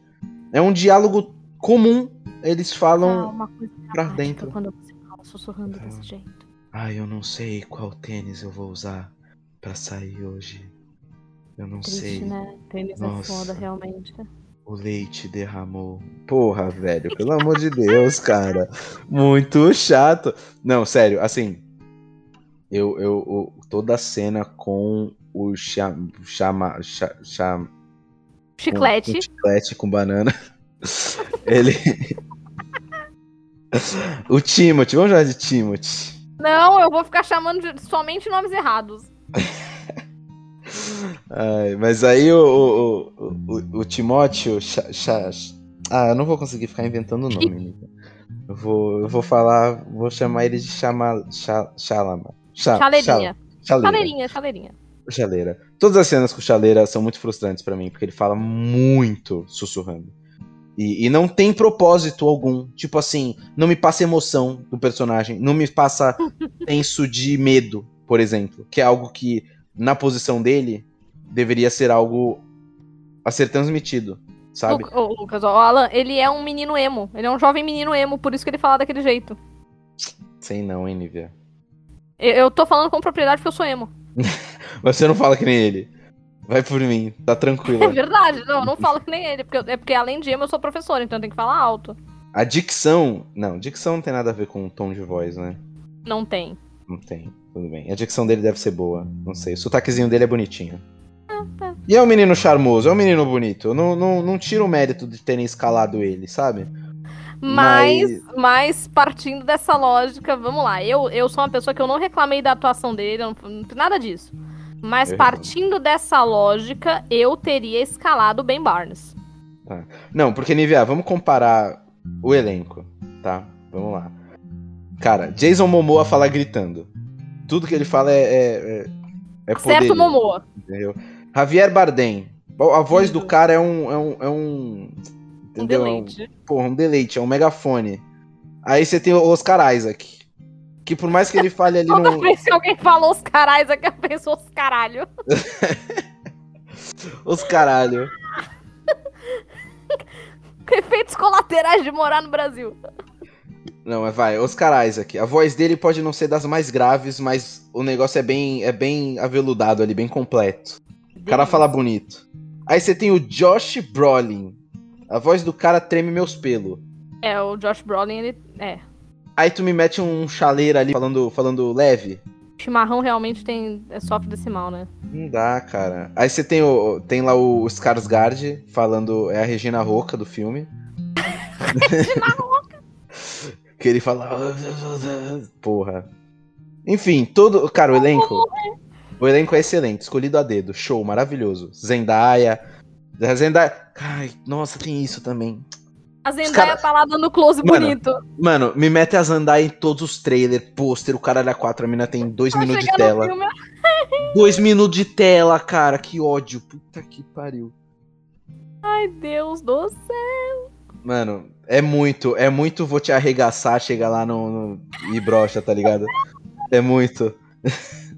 S1: É um diálogo comum. Eles
S2: Ah,
S1: falam.
S2: uma coisa
S1: pra
S2: dramática
S1: dentro.
S2: Quando você fala sussurrando desse jeito.
S1: Ai, eu não sei qual tênis eu vou usar pra sair hoje. Eu não
S2: Triste,
S1: sei.
S2: né? Tênis
S1: Nossa.
S2: é foda, realmente.
S1: O leite derramou. Porra, velho, pelo amor de Deus, cara. Muito chato. Não, sério, assim. Eu, eu, eu- toda a cena com o chama, chama, cha- cha-
S2: Chiclete.
S1: Com, com chiclete com banana. Ele. o Timothy, vamos chamar de Timothy.
S2: Não, eu vou ficar chamando de somente nomes errados.
S1: Ai, mas aí o, o, o, o, o Timóteo. cha- cha- ah, eu não vou conseguir ficar inventando o nome. Eu vou, eu vou falar, vou chamar ele de chama, cha, Chalama. Cha-
S2: Chaleirinha.
S1: Chal-.
S2: Chaleirinha, chaleirinha.
S1: Chaleira. Todas as cenas com o Chaleira são muito frustrantes pra mim, porque ele fala muito sussurrando. E, e não tem propósito algum. Tipo assim, não me passa emoção do personagem, não me passa senso de medo, por exemplo. Que é algo que, na posição dele, deveria ser algo a ser transmitido, sabe?
S2: Lu- ô, Lucas, o Alan, ele é um menino emo. Ele é um jovem menino emo, por isso que ele fala daquele jeito.
S1: Sei não, hein, Nivea.
S2: Eu, eu tô falando com propriedade porque eu sou emo.
S1: Mas você não fala que nem ele. Vai por mim, tá
S2: É
S1: tranquilo.
S2: verdade, não, eu não falo que nem ele. Porque, eu- é porque além de emo, eu sou professor, então eu tenho que falar alto.
S1: A dicção. Não, dicção não tem nada a ver com o tom de voz, né?
S2: Não tem.
S1: Não tem, tudo bem. A dicção dele deve ser boa. Não sei. O sotaquezinho dele é bonitinho. E é um menino charmoso, é um menino bonito. Eu não, não, não tiro o mérito de terem escalado ele, sabe?
S2: Mas, mas partindo dessa lógica, vamos lá. Eu, eu sou uma pessoa que eu não reclamei da atuação dele, não, nada disso. Mas
S1: Eu
S2: partindo dessa lógica, eu teria escalado o Ben Barnes.
S1: Não, porque, Nivea, vamos comparar o elenco, tá? Vamos lá. Cara, Jason Momoa fala gritando. Tudo que ele fala é. é, é, é
S2: Certo,
S1: poderio,
S2: Momoa.
S1: Entendeu? Javier Bardem. A voz do cara é um. É um, é um
S2: Um
S1: entendeu? É um-
S2: deleite.
S1: Porra, um deleite, é um megafone. Aí você tem o Oscar Isaac. Que por mais que ele fale ali
S2: Toda
S1: no.
S2: vez que alguém falou os carais, é que eu penso os caralho.
S1: Os caralho.
S2: Efeitos colaterais de morar no Brasil.
S1: Não, mas vai, Oscar Isaac. A voz dele pode não ser das mais graves, mas o negócio é bem, é bem aveludado ali, bem completo. O cara fala bonito. Aí você tem o Josh Brolin. A voz do cara treme meus pelos.
S2: É, o Josh Brolin, ele. É.
S1: Aí tu me mete um chaleiro ali falando, falando leve.
S2: Chimarrão realmente tem. É, sofre desse mal, né?
S1: Não dá, cara. Aí você tem, o, tem lá o Skarsgård falando. É a Regina Roca do filme. que ele fala. Porra. Enfim, todo. Cara, o elenco. O elenco é excelente, escolhido a dedo. Show, maravilhoso. Zendaya. Zendaya. Ai, nossa, tem isso também.
S2: A Zendaya
S1: cara-
S2: tá lá dando close
S1: Mano,
S2: bonito.
S1: Mano, me mete a Zendaya em todos os trailers, pôster, o caralho a 4, a mina tem dois
S2: Pra
S1: minutos de tela. Dois minutos de tela, cara, que ódio. Puta que pariu.
S2: Ai, Deus do céu.
S1: Mano, é muito, é muito vou te arregaçar, chegar lá no, no... e brocha, tá ligado? É muito.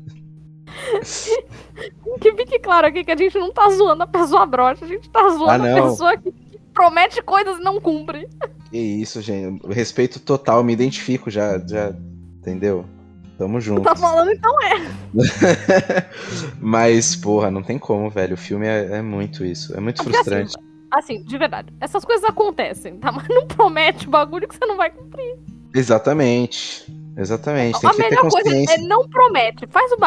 S2: Que fique claro aqui que a gente não tá zoando a pessoa broxa, a gente tá zoando
S1: Ah,
S2: a pessoa que que promete coisas e não cumpre.
S1: Que isso, gente. Respeito total, me identifico já, já, entendeu? Tamo junto.
S2: Tá falando então é.
S1: Mas, porra, não tem como, velho. O filme é, é muito isso. É muito
S2: Porque
S1: frustrante.
S2: Assim, de verdade, essas coisas acontecem, tá? Mas não promete bagulho que você não vai cumprir.
S1: Exatamente. Exatamente. Tem
S2: a melhor coisa é não promete. Faz o.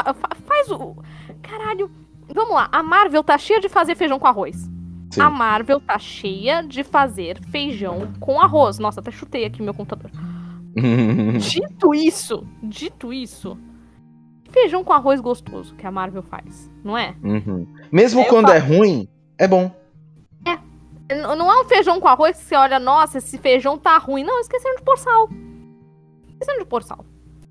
S2: Faz o. Caralho. Vamos lá, a Marvel tá cheia de fazer feijão com arroz.
S1: Sim.
S2: A Marvel tá cheia de fazer feijão com arroz. Nossa, até chutei aqui meu computador. Dito isso, dito isso, feijão com arroz gostoso que a Marvel faz, não é?
S1: Uhum. Mesmo
S2: eu
S1: quando é ruim, é bom.
S2: Não é um feijão com arroz que você olha, nossa, esse feijão tá ruim. Não, esqueceram de pôr sal. Esqueceram de pôr sal.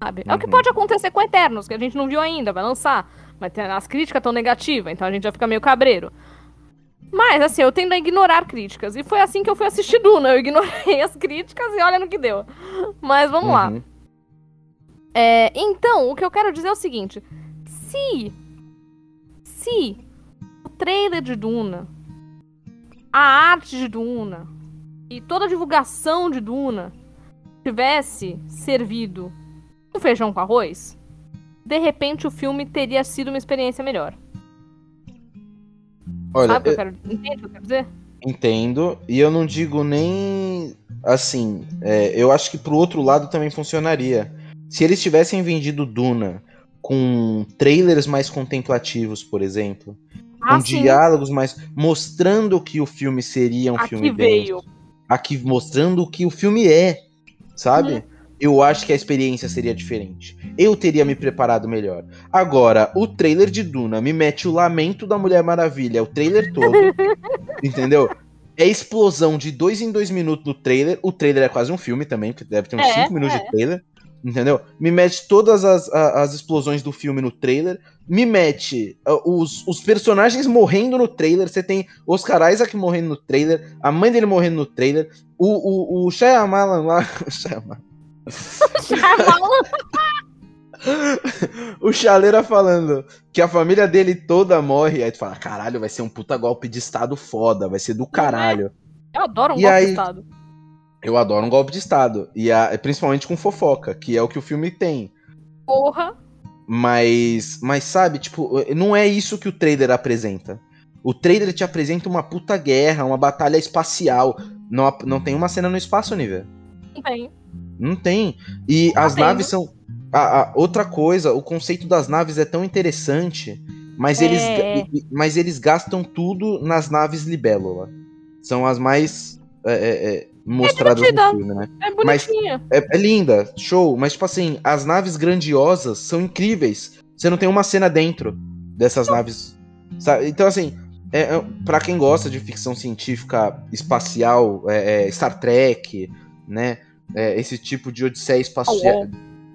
S2: Sabe? É o que
S1: Uhum.
S2: pode acontecer com Eternos, que a gente não viu ainda, vai lançar. Mas as críticas estão negativas, então a gente já fica meio cabreiro. Mas, assim, eu tendo a ignorar críticas. E foi assim que eu fui assistir Duna. Eu ignorei as críticas e olha no que deu. Mas vamos lá.
S1: Uhum.
S2: É, então, o que eu quero dizer é o seguinte: se. Se o trailer de Duna, a arte de Duna e toda a divulgação de Duna tivesse servido um feijão com arroz, de repente o filme teria sido uma experiência melhor.
S1: Olha,
S2: Sabe o que eu quero, entende o que eu quero dizer?
S1: entendo. E eu não digo nem. Assim, é, eu acho que pro outro lado também funcionaria. Se eles tivessem vendido Duna com trailers mais contemplativos, por exemplo.
S2: Ah,
S1: com
S2: sim.
S1: diálogos mais. mostrando que o filme seria um
S2: Aqui
S1: filme
S2: veio.
S1: denso. Aqui mostrando o que o filme é, sabe?
S2: Uhum.
S1: Eu acho que a experiência seria diferente. Eu teria me preparado melhor. Agora, o trailer de Duna me mete o lamento da Mulher Maravilha, o trailer todo. entendeu? É explosão de dois em dois minutos no trailer. O trailer é quase um filme também, porque deve ter uns
S2: É,
S1: cinco minutos de trailer. Entendeu? Me mete todas as, a- as explosões do filme no trailer. Me mete os, os personagens morrendo no trailer. Você tem Oscar Isaac morrendo no trailer. A mãe dele morrendo no trailer. O, o, o Shyamalan lá. O Shyamalan. o Chaleira falando que a família dele toda morre. Aí tu fala, caralho, vai ser um puta golpe de estado foda. Vai ser do caralho.
S2: Eu adoro um
S1: E
S2: golpe
S1: aí-
S2: de estado.
S1: Eu adoro um golpe de estado. E a- principalmente com fofoca, que é o que o filme tem.
S2: Porra.
S1: Mas, mas sabe, tipo, não é isso que o trailer apresenta. O trailer te apresenta uma puta guerra, uma batalha espacial. Não, não tem uma cena no espaço, Nível.
S2: Não tem.
S1: Não tem. E
S2: Tá
S1: as
S2: tendo.
S1: naves são. a- a- outra coisa, o conceito das naves é tão interessante, mas,
S2: É.
S1: eles, mas eles gastam tudo nas naves Libélula. São as mais é, é, é, mostradas no
S2: divertida.
S1: filme, né?
S2: É bonitinha.
S1: É, é linda, show, mas tipo assim, as naves grandiosas são incríveis. Você não tem uma cena dentro dessas naves. sabe? Então, assim, é, é, para quem gosta de ficção científica espacial, é, é, Star Trek, né? é, esse tipo de odisseia espacial,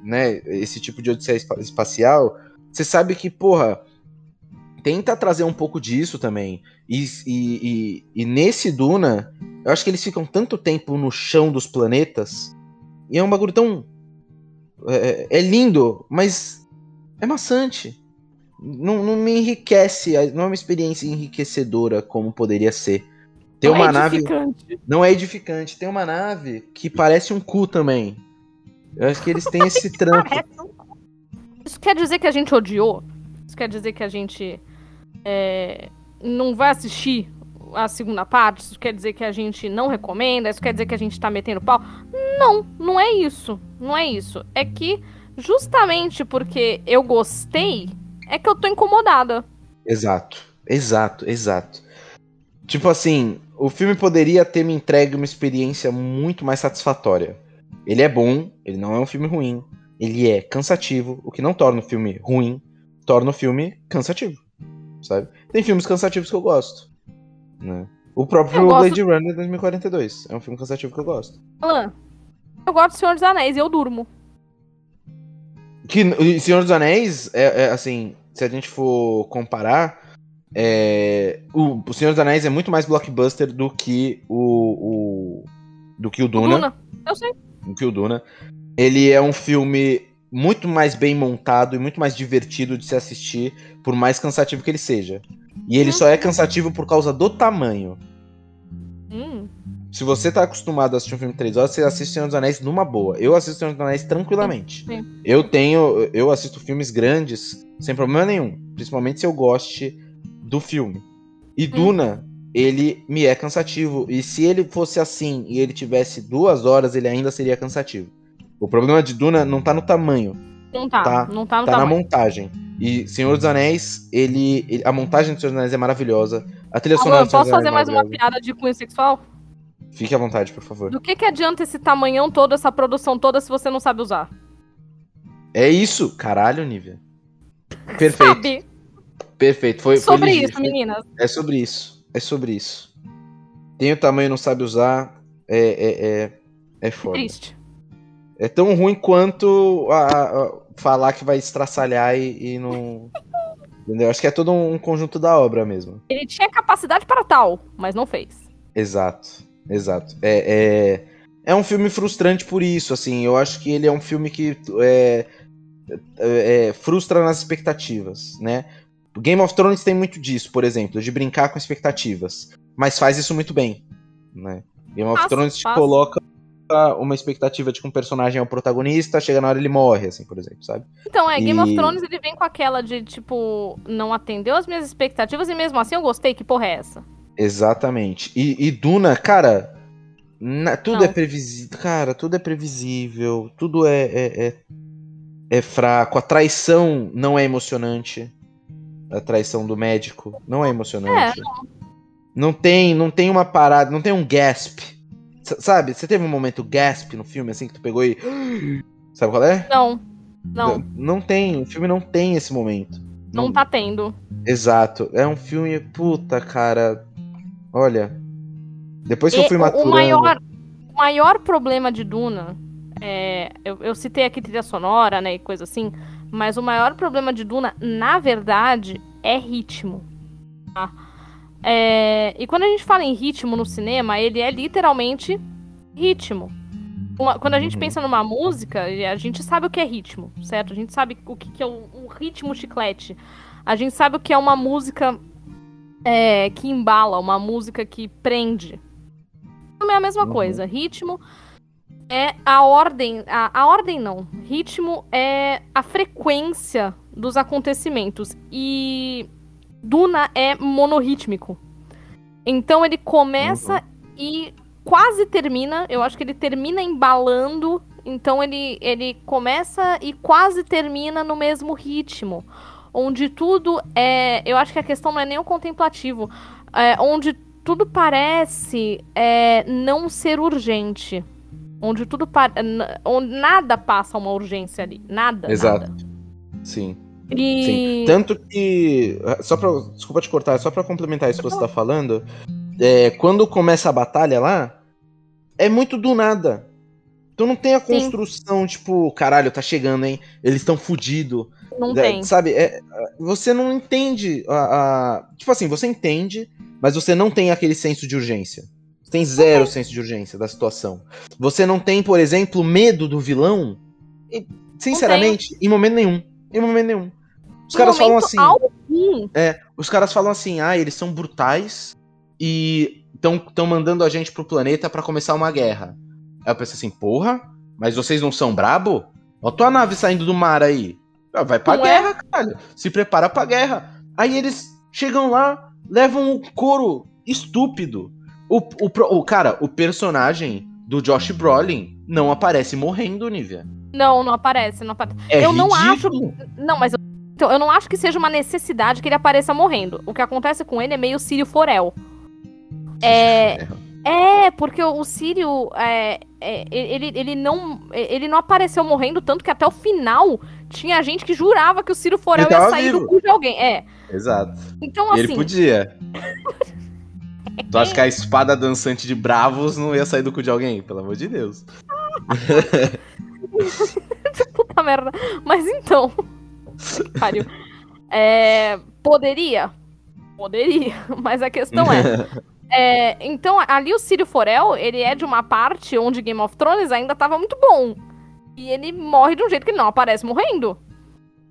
S1: né? Esse tipo de odisseia espa- espacial, você sabe que, porra, tenta trazer um pouco disso também. E, e, e, e nesse Duna, eu acho que eles ficam tanto tempo no chão dos planetas. E é um bagulho tão. É, é lindo, mas é maçante. Não, não me enriquece, não é uma experiência enriquecedora como poderia ser. Tem uma
S2: é
S1: nave.
S2: edificante.
S1: Não é edificante. Tem uma nave que parece um cu também. Eu acho que eles têm esse trampo.
S2: Isso quer dizer que a gente odiou? Isso quer dizer que a gente é, não vai assistir a segunda parte? Isso quer dizer que a gente não recomenda? Isso quer dizer que a gente tá metendo pau? Não, não é isso. Não é isso. É que justamente porque eu gostei, é que eu tô incomodada.
S1: Exato, exato, exato. Tipo assim, o filme poderia ter me entregue uma experiência muito mais satisfatória. Ele é bom, ele não é um filme ruim, ele é cansativo, o que não torna o filme ruim, torna o filme cansativo, sabe? Tem filmes cansativos que eu gosto, né? O próprio
S2: gosto-
S1: Blade Runner 2042 é um filme cansativo que eu gosto.
S2: Alan, eu gosto do Senhor dos Anéis e eu durmo.
S1: Que Senhor dos Anéis, é, é, assim, se a gente for comparar, é, o, o Senhor dos Anéis é muito mais blockbuster do que o, o do que o Duna,
S2: Duna. Eu sei.
S1: do que o Duna. Ele é um filme muito mais bem montado e muito mais divertido de se assistir, por mais cansativo que ele seja. E ele só é cansativo por causa do tamanho.
S2: Hum.
S1: Se você tá acostumado a assistir um filme de 3 horas, você assiste Senhor dos Anéis numa boa. Eu assisto Senhor dos Anéis tranquilamente.
S2: Sim.
S1: Eu tenho. Eu assisto filmes grandes sem problema nenhum. Principalmente se eu goste do filme. E
S2: Hum.
S1: Duna, ele me é cansativo. E se ele fosse assim e ele tivesse duas horas, ele ainda seria cansativo. O problema de Duna não tá no tamanho,
S2: Não tá.
S1: Tá.
S2: Não tá no
S1: tá na
S2: tamanho.
S1: montagem. E Senhor dos Anéis, ele, ele- A montagem do Senhor dos Anéis é maravilhosa. A trilha sonora
S2: Alan,
S1: do Senhor
S2: posso fazer
S1: é
S2: mais uma piada de cunho sexual?
S1: Fique à vontade, por favor.
S2: Do que, que adianta esse tamanhão todo, essa produção toda, se você não sabe usar?
S1: É isso, caralho, Nívia. Perfeito,
S2: Sabe?
S1: perfeito. Foi, foi
S2: Sobre
S1: ligeiro.
S2: isso, meninas.
S1: É sobre isso. É sobre isso. Tem o tamanho e não sabe usar. É, é, é, é foda.
S2: Triste.
S1: É tão ruim quanto a, a- falar que vai estraçalhar e, e não. Entendeu? Acho que é todo um conjunto da obra mesmo.
S2: Ele tinha capacidade para tal, mas não fez.
S1: Exato. Exato. É, é, é um filme frustrante por isso, assim. Eu acho que ele é um filme que é, é, é, frustra nas expectativas, né? Game of Thrones tem muito disso, por exemplo, de brincar com expectativas. Mas faz isso muito bem, né? Game of Thrones te
S2: faz.
S1: coloca uma expectativa de que um personagem é o protagonista, chega na hora ele morre, assim, por exemplo, sabe?
S2: Então, é, Game of
S1: E-
S2: Thrones ele vem com aquela de, tipo, não atendeu as minhas expectativas e mesmo assim eu gostei, que porra é essa?
S1: Exatamente. E, e Duna, cara, na- tudo
S2: Não.
S1: é previsível. Cara, tudo é previsível. Tudo é, é, é, é fraco, a traição não é emocionante. A traição do médico não é emocionante.
S2: É,
S1: Não tem, não tem uma parada, não tem um gasp. Sabe? Você teve um momento gasp no filme assim que tu pegou e Sabe qual é?
S2: Não. Não,
S1: Não tem, o filme não tem esse momento.
S2: não tá tendo.
S1: Exato. É um filme, puta, cara. Olha. Depois que
S2: E
S1: eu fui maturando.
S2: o maior, o maior problema de Duna é. Eu, eu citei aqui trilha sonora, né? E coisa assim. Mas o maior problema de Duna, na verdade, é ritmo. tá? É, e quando a gente fala em ritmo no cinema, ele é literalmente ritmo. Uma- quando a gente
S1: Uhum.
S2: pensa numa música, a gente sabe o que é ritmo, certo? A gente sabe o que, que é um, um ritmo chiclete. A gente sabe o que é uma música é, que embala, uma música que prende. Não é a mesma
S1: Uhum.
S2: coisa. Ritmo é a ordem. A, a ordem não. Ritmo é a frequência dos acontecimentos. E Duna é monorrítmico. Então ele começa e quase termina. Eu acho que ele termina embalando. Então ele, ele começa e quase termina no mesmo ritmo. Onde tudo é. Eu acho que a questão não é nem o contemplativo. É, onde tudo parece é, não ser urgente. Onde tudo onde nada passa uma urgência ali. Nada.
S1: Exato.
S2: nada.
S1: Sim.
S2: E...
S1: Sim. Tanto que. Só pra, desculpa te cortar, só pra complementar isso que você tá falando. é, quando começa a batalha lá, é muito do nada. Então não tem a
S2: Sim.
S1: construção, tipo, caralho, tá chegando, hein? Eles estão fudidos.
S2: Não
S1: É,
S2: tem.
S1: Sabe, é, você não entende a, a- Tipo assim, você entende, mas você não tem aquele senso de urgência. Você tem zero senso de urgência da situação. Você não tem, por exemplo, medo do vilão. E, sinceramente, em momento nenhum. Em momento nenhum. Os caras falam assim.
S2: algum.
S1: Os caras falam assim, ah, eles são brutais e estão mandando a gente pro planeta pra começar uma guerra. Aí eu penso assim, porra, mas vocês não são brabo? Ó tua nave saindo do mar aí. Ah, Vai pra
S2: Não é?
S1: guerra, caralho. Se prepara pra guerra. Aí eles chegam lá, levam o couro estúpido. O, o, o cara, o personagem do Josh Brolin não aparece morrendo, Nívia.
S2: Não, não aparece, não aparece.
S1: É
S2: Eu não
S1: ridículo.
S2: Não, mas eu, então, eu não acho que seja uma necessidade que ele apareça morrendo. O que acontece com ele é meio Sírio Forel. É, é porque o, Sírio, é, é, ele, ele, não, ele não apareceu morrendo, tanto que até o final tinha gente que jurava que o Sírio Forel ia sair
S1: vivo.
S2: do cu de alguém. É.
S1: Exato.
S2: Então,
S1: E
S2: assim.
S1: ele podia. Tu acha que a espada dançante de bravos não ia sair do cu de alguém? Pelo amor de Deus.
S2: Puta merda. Mas então. Pariu. É, poderia? Poderia. Mas a questão é. é, então, ali o Círio Forel, ele é de uma parte onde Game of Thrones ainda tava muito bom. E ele morre de um jeito que ele não aparece morrendo.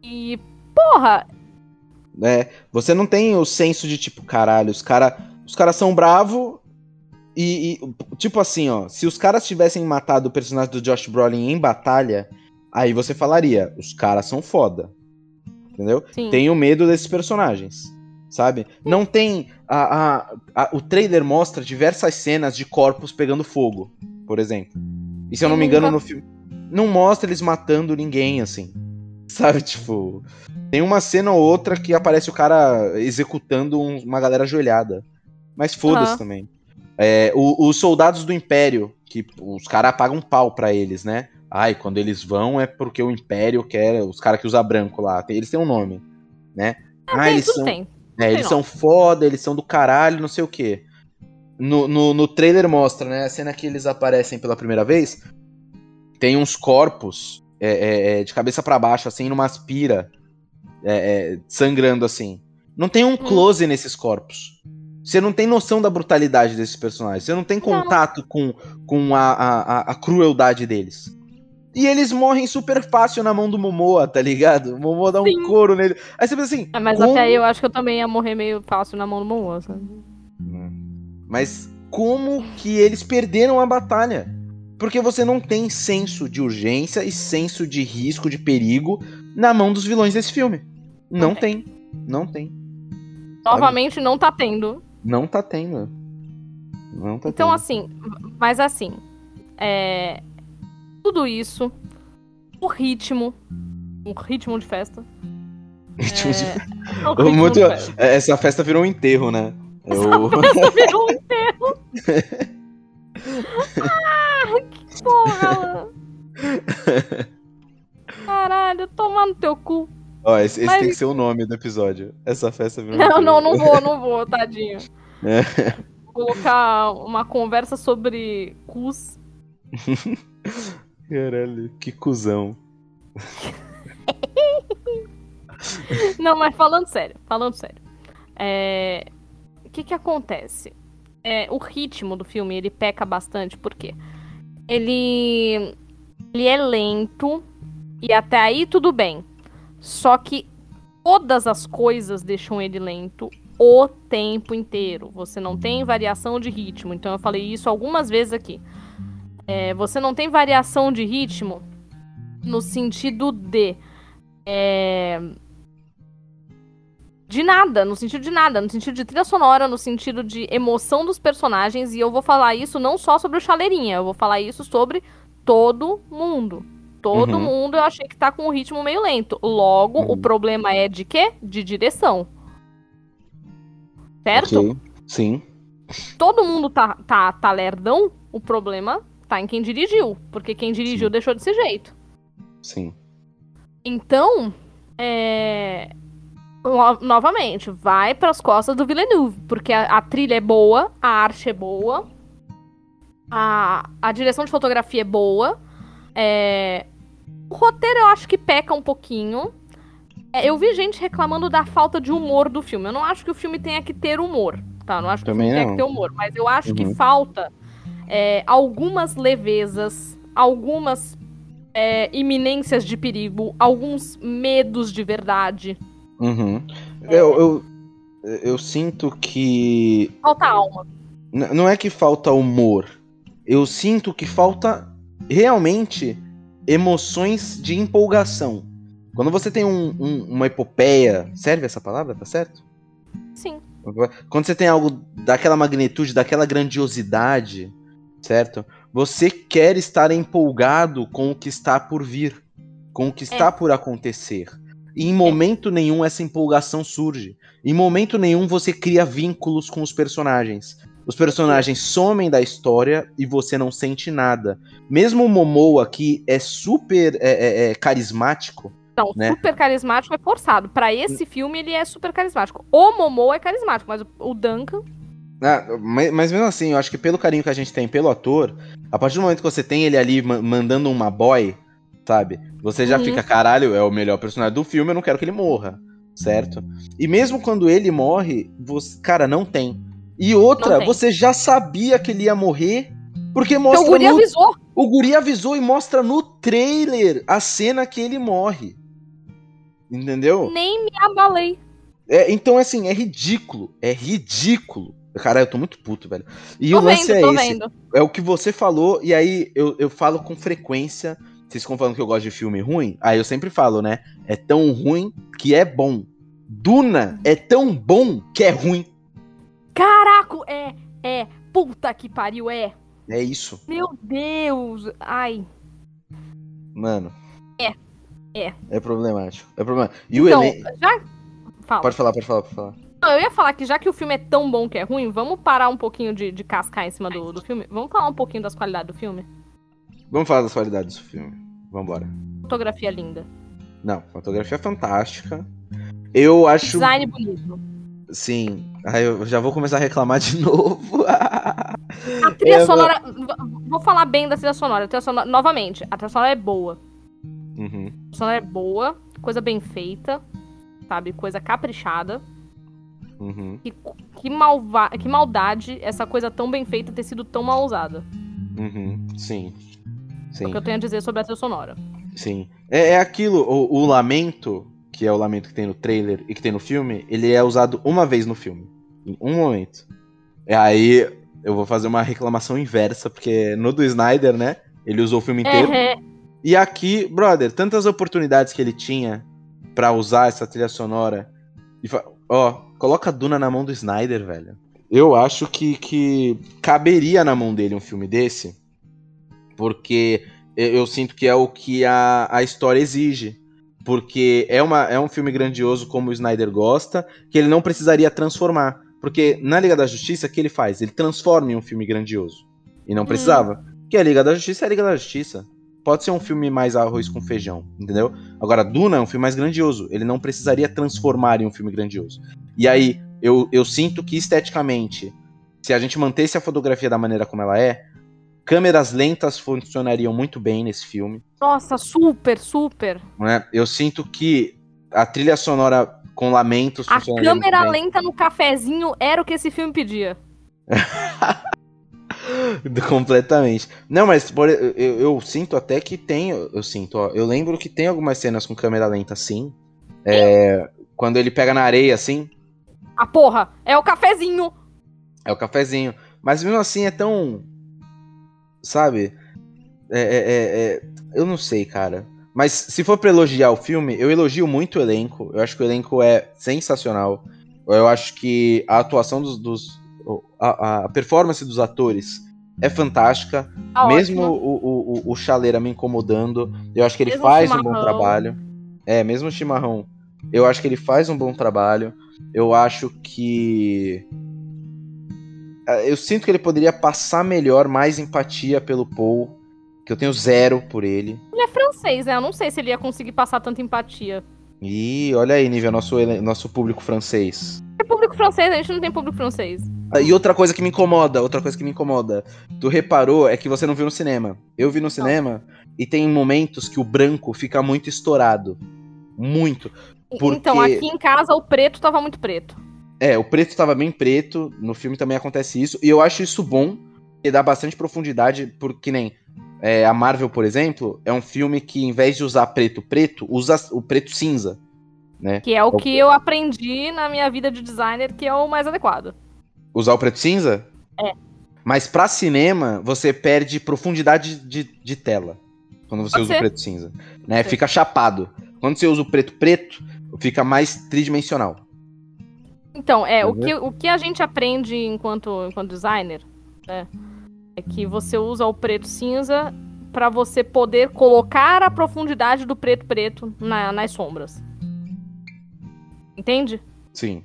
S2: E, porra,
S1: É, você não tem o senso de tipo, caralho, os caras os cara são bravos e, e, tipo assim, ó, se os caras tivessem matado o personagem do Josh Brolin em batalha, aí você falaria, os caras são foda. Entendeu?
S2: sim.
S1: Tenho medo desses personagens, sabe? Não tem. A, a- a- o trailer mostra diversas cenas de corpos pegando fogo, por exemplo. E se eu não me engano, no filme. Não mostra eles matando ninguém, assim. Sabe, tipo. Tem uma cena ou outra que aparece o cara executando um- uma galera ajoelhada. Mas foda-se
S2: Aham.
S1: também. É, o- os soldados do Império, que os caras pagam pau pra eles, né? Ai, quando eles vão é porque o Império quer. Os caras que usam branco lá. eles têm um nome, né?
S2: Ah,
S1: ah,
S2: tem,
S1: eles são.
S2: tem.
S1: É, eles são foda, eles são do caralho, não sei o quê. No, no, no trailer mostra, né? A cena que eles aparecem pela primeira vez. Tem uns corpos é, é, é, de cabeça pra baixo, assim, numa aspira, é, é, sangrando assim. Não tem um close nesses corpos. Você não tem noção da brutalidade desses personagens. Você não tem contato com, com a, a, a- a crueldade deles. E eles morrem super fácil na mão do Momoa, tá ligado? O Momoa dá um
S2: Sim.
S1: couro nele. Aí você pensa assim.
S2: Ah, Mas
S1: como-
S2: até aí eu acho que eu também ia morrer meio fácil na mão do Momoa, sabe?
S1: Mas como que eles perderam a batalha? Porque você não tem senso de urgência e senso de risco, de perigo na mão dos vilões desse filme. Não
S2: Não
S1: tem. Não tem.
S2: Novamente não tá tendo.
S1: Não tá tendo. Não tá
S2: Então,
S1: tendo.
S2: assim, mas assim, é, tudo isso, o ritmo, Um ritmo de festa.
S1: Ritmo de-
S2: É, um
S1: O
S2: ritmo
S1: muito-
S2: de festa.
S1: Essa festa virou um enterro, né? Eu...
S2: Essa virou um enterro. ah, que porra. Caralho, tomar no teu cu.
S1: Ó, esse, esse
S2: Mas-
S1: tem que ser o nome do episódio. Essa festa virou um
S2: Não,
S1: enterro.
S2: não, não vou, não vou, tadinho.
S1: É.
S2: Vou colocar uma conversa sobre cus.
S1: Caralho, que cuzão.
S2: Não, mas falando sério, falando sério. É, O que que acontece? É, o ritmo do filme, ele peca bastante, porque ele, ele é lento e até aí tudo bem. Só que todas as coisas deixam ele lento o tempo inteiro. Você não tem variação de ritmo. Então eu falei isso algumas vezes aqui. É, você não tem variação de ritmo no sentido de. é, de nada, no sentido de nada, no sentido de trilha sonora, no sentido de emoção dos personagens, e eu vou falar isso não só sobre o Chaleirinha, eu vou falar isso sobre todo mundo. Todo
S1: Uhum.
S2: mundo eu achei que tá com um ritmo meio lento. Logo, o
S1: Uhum.
S2: problema é de quê? De direção. Certo?
S1: Ok. Sim.
S2: Todo mundo tá, tá, tá lerdão, o problema tá em quem dirigiu. Porque quem dirigiu
S1: Sim.
S2: deixou desse jeito.
S1: Sim.
S2: Então, é... no- novamente, vai pras costas do Villeneuve, porque a, a trilha é boa, a arte é boa, a, a direção de fotografia é boa, é, o roteiro eu acho que peca um pouquinho. É, eu vi gente reclamando da falta de humor do filme. Eu não acho que o filme tenha que ter humor, tá? Eu não acho que
S1: Também
S2: o filme tenha
S1: não.
S2: que ter humor, mas eu acho que
S1: Uhum.
S2: falta é, algumas levezas, algumas é, iminências de perigo, alguns medos de verdade.
S1: Uhum. Eu, eu, eu sinto que.
S2: Falta alma.
S1: n- Não é que falta humor. Eu sinto que falta realmente emoções de empolgação. Quando você tem um- um- uma epopeia. Serve essa palavra? Tá certo?
S2: Sim.
S1: Quando você tem algo daquela magnitude, daquela grandiosidade, certo? Você quer estar empolgado com o que está por vir, com o que está por acontecer. E em momento nenhum essa empolgação surge. Em momento nenhum você cria vínculos com os personagens. Os personagens somem da história e você não sente nada. Mesmo o Momoa, que é super é, é, é, carismático,
S2: Não,
S1: Né?
S2: super carismático é forçado. Pra esse filme, ele é super carismático. O Momo é carismático, mas o Duncan.
S1: Ah, mas, mas mesmo assim, eu acho que pelo carinho que a gente tem pelo ator, a partir do momento que você tem ele ali ma- mandando uma boy, sabe? Você já
S2: Uhum.
S1: fica, caralho, é o melhor personagem do filme, eu não quero que ele morra, certo? E mesmo quando ele morre, você, cara, não tem. E outra,
S2: tem.
S1: você já sabia que ele ia morrer, porque
S2: Então
S1: mostra
S2: o Guri
S1: no,
S2: avisou.
S1: o guri avisou e mostra no trailer a cena que ele morre. Entendeu?
S2: Nem me abalei.
S1: É, então, assim, é ridículo. É ridículo. Cara, eu tô muito puto, velho. E
S2: Tô
S1: o lance
S2: vendo,
S1: é esse.
S2: vendo.
S1: É o que você falou, e aí eu, eu falo com frequência. Vocês ficam falando que eu gosto de filme ruim? Aí eu sempre falo, né? É tão ruim que é bom. Duna é tão bom que é ruim.
S2: Caraca, é, é. Puta que pariu, é.
S1: É isso,
S2: Meu Deus. Ai.
S1: mano.
S2: É, é.
S1: É problemático. É problemático. E o
S2: então,
S1: elenco.
S2: já. Fala.
S1: Pode falar, pode falar, pode falar.
S2: Não, eu ia falar que já que o filme é tão bom que é ruim, vamos parar um pouquinho de, de cascar em cima do, do filme. Vamos falar um pouquinho das qualidades do filme.
S1: Vamos falar das qualidades do filme. Vambora.
S2: Fotografia linda.
S1: Não, fotografia fantástica. Eu acho.
S2: Design bonito.
S1: Sim. Aí eu já vou começar a reclamar de novo.
S2: A trilha
S1: É,
S2: sonora. Vou falar bem da trilha sonora. A trilha sonora. Novamente, a trilha sonora é boa.
S1: Uhum.
S2: A trilha sonora é boa, coisa bem feita, sabe? Coisa caprichada.
S1: Uhum.
S2: Que, que, malva... que maldade essa coisa tão bem feita ter sido tão mal usada.
S1: Uhum. Sim.
S2: É
S1: Sim.
S2: o que eu tenho a dizer sobre a trilha sonora.
S1: Sim. É, é aquilo, o, o lamento, que é o lamento que tem no trailer e que tem no filme, ele é usado uma vez no filme. Em um momento. E aí eu vou fazer uma reclamação inversa, porque no do Snyder, né? Ele usou o filme inteiro.
S2: É, é.
S1: E aqui, brother, tantas oportunidades que ele tinha pra usar essa trilha sonora. E ó, coloca a Duna na mão do Snyder, velho. Eu acho que, que caberia na mão dele um filme desse, porque eu, sinto que é o que a, a história exige. porque é, uma, é um filme grandioso como o Snyder gosta, que ele não precisaria transformar. Porque na Liga da Justiça, o que ele faz? Ele transforma em um filme grandioso. E não precisava. Hum. Que a Liga da Justiça é a Liga da Justiça. Pode ser um filme mais arroz com feijão, entendeu? Agora, Duna é um filme mais grandioso. Ele não precisaria transformar em um filme grandioso. E aí, eu, eu sinto que esteticamente, se a gente mantesse a fotografia da maneira como ela é, câmeras lentas funcionariam muito bem nesse filme.
S2: Nossa, super, super.
S1: Né? Eu sinto que a trilha sonora com lamentos
S2: A câmera lenta no cafezinho era o que esse filme pedia.
S1: Completamente. Não, mas por, eu, eu, sinto até que tem. Eu sinto, ó, eu lembro que tem algumas cenas com câmera lenta assim. É, quando ele pega na areia assim.
S2: A porra, é o cafezinho.
S1: É o cafezinho. Mas mesmo assim é tão. Sabe? É, é, é, é eu não sei, cara. Mas se for pra elogiar o filme, eu elogio muito o elenco. Eu acho que o elenco é sensacional. Eu acho que a atuação dos, dos a, a performance dos atores é fantástica. Ah, mesmo o, o, o, Chaleira me incomodando, eu acho que ele mesmo faz um bom trabalho. É, mesmo o Chimarrão, eu acho que ele faz um bom trabalho. Eu acho que. É, eu sinto que ele poderia passar melhor, mais empatia pelo Paul. Que eu tenho zero por ele.
S2: Ele é francês, né? Eu não sei se ele ia conseguir passar tanta empatia.
S1: Ih, olha aí, nível nosso, nosso público francês.
S2: É público francês, a gente não tem público francês.
S1: E outra coisa que me incomoda, outra coisa que me incomoda. Tu reparou é que você não viu no cinema. Eu vi no cinema e tem momentos que o branco fica muito estourado. Muito. Porque...
S2: Então, aqui em casa o preto tava muito preto.
S1: É, o preto tava bem preto. No filme também acontece isso. E eu acho isso bom, e dá bastante profundidade, porque nem é, a Marvel, por exemplo, é um filme que, em vez de usar preto preto, usa o preto cinza. Né?
S2: Que é o que eu aprendi na minha vida de designer, que é o mais adequado.
S1: Usar o preto cinza?
S2: É.
S1: Mas pra cinema, você perde profundidade de, de tela. Quando você Pode usa ser. o preto cinza. Né? Fica chapado. Quando você usa o preto preto, fica mais tridimensional.
S2: Então, é, o que, o que a gente aprende enquanto, enquanto designer, né? É que você usa o preto cinza para você poder colocar a profundidade do preto preto na, nas sombras. Entende?
S1: Sim.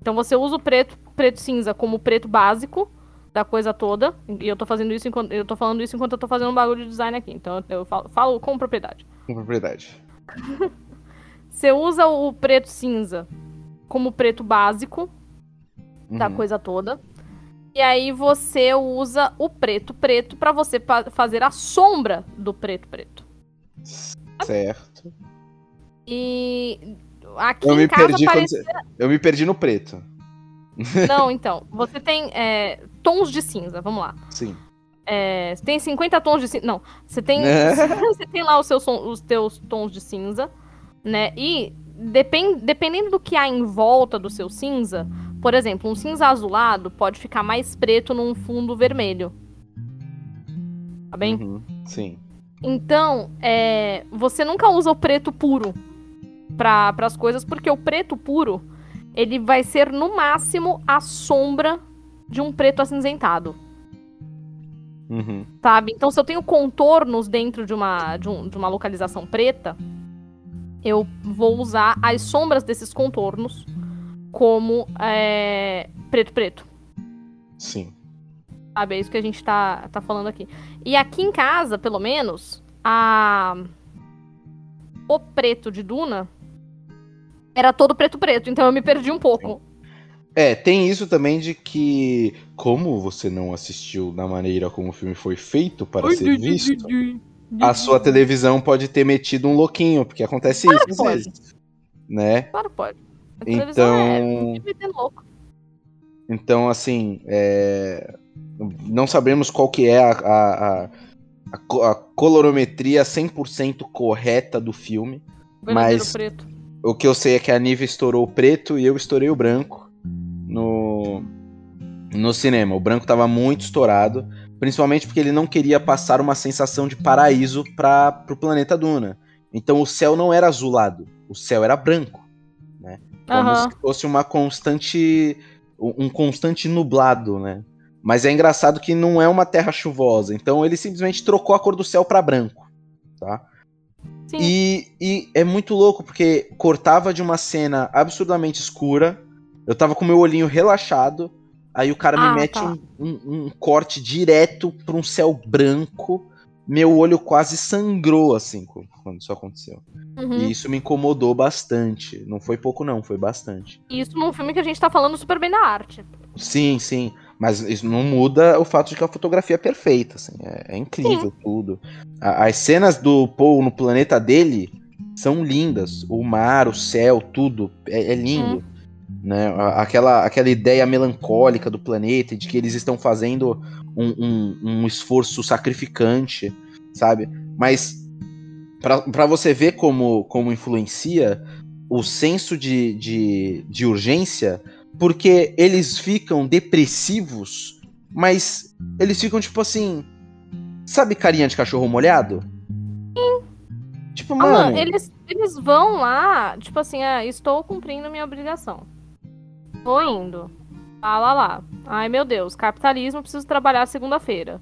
S2: Então você usa o preto preto cinza como preto básico da coisa toda. E eu tô fazendo isso enquanto. Eu tô falando isso enquanto eu tô fazendo um bagulho de design aqui. Então eu falo, falo com propriedade.
S1: Com propriedade.
S2: Você usa o preto cinza como preto básico uhum. da coisa toda. E aí você usa o preto preto para você fazer a sombra do preto preto.
S1: Certo.
S2: E aqui
S1: eu me perdi parecia... Eu me perdi no preto.
S2: Não, então. Você tem é, tons de cinza, vamos lá.
S1: Sim.
S2: É, você tem 50 tons de cinza. Não, você tem. É. você tem lá os, seus, os teus tons de cinza, né? E depend, dependendo do que há em volta do seu cinza, por exemplo, um cinza azulado pode ficar mais preto num fundo vermelho. Tá bem?
S1: Uhum, sim.
S2: Então, é, você nunca usa o preto puro para as coisas, porque o preto puro ele vai ser no máximo a sombra de um preto acinzentado.
S1: Uhum.
S2: Sabe? Então, se eu tenho contornos dentro de uma, de, um, de uma localização preta, eu vou usar as sombras desses contornos como é, preto preto.
S1: Sim.
S2: Sabe? É isso que a gente tá, tá falando aqui. E aqui em casa, pelo menos, a. O preto de Duna era todo preto preto, então eu me perdi um pouco.
S1: É, tem isso também de que, como você não assistiu da maneira como o filme foi feito para ser visto, a sua televisão pode ter metido um louquinho, porque acontece claro isso às vezes. Né?
S2: Claro, pode. A
S1: então. É louco. Então, assim, é... não sabemos qual que é a, a, a, a colorometria 100% correta do filme. mas preto. O que eu sei é que a Nive estourou o preto e eu estourei o branco no, no cinema. O branco estava muito estourado, principalmente porque ele não queria passar uma sensação de paraíso para o planeta Duna. Então o céu não era azulado, o céu era branco, né? Como uhum. se fosse uma constante um constante nublado, né? Mas é engraçado que não é uma terra chuvosa, então ele simplesmente trocou a cor do céu para branco, tá?
S2: Sim.
S1: E, e é muito louco, porque cortava de uma cena absurdamente escura. Eu tava com meu olhinho relaxado. Aí o cara
S2: Ah,
S1: me mete
S2: tá.
S1: um, um- um corte direto pra um céu branco. Meu olho quase sangrou, assim, quando isso aconteceu.
S2: Uhum.
S1: E isso me incomodou bastante. Não foi pouco, não, foi bastante.
S2: Isso num filme que a gente tá falando super bem da arte.
S1: Sim, sim. Mas isso não muda o fato de que a fotografia é perfeita, assim. É, é incrível tudo. A- as cenas do Paul no planeta dele são lindas. O mar, o céu, tudo é, é lindo. Né? A- Aquela, aquela ideia melancólica do planeta, de que eles estão fazendo um, um- um esforço sacrificante, sabe? Mas pra você ver como, como influencia o senso de, de, de urgência, porque eles ficam depressivos, mas eles ficam tipo assim. Sabe carinha de cachorro molhado? Tipo,
S2: Ah,
S1: mano.
S2: mano, eles, eles vão lá, tipo assim, ah, estou cumprindo minha obrigação. Tô indo. Ah, lá, lá. Ai, meu Deus, capitalismo, preciso trabalhar segunda-feira.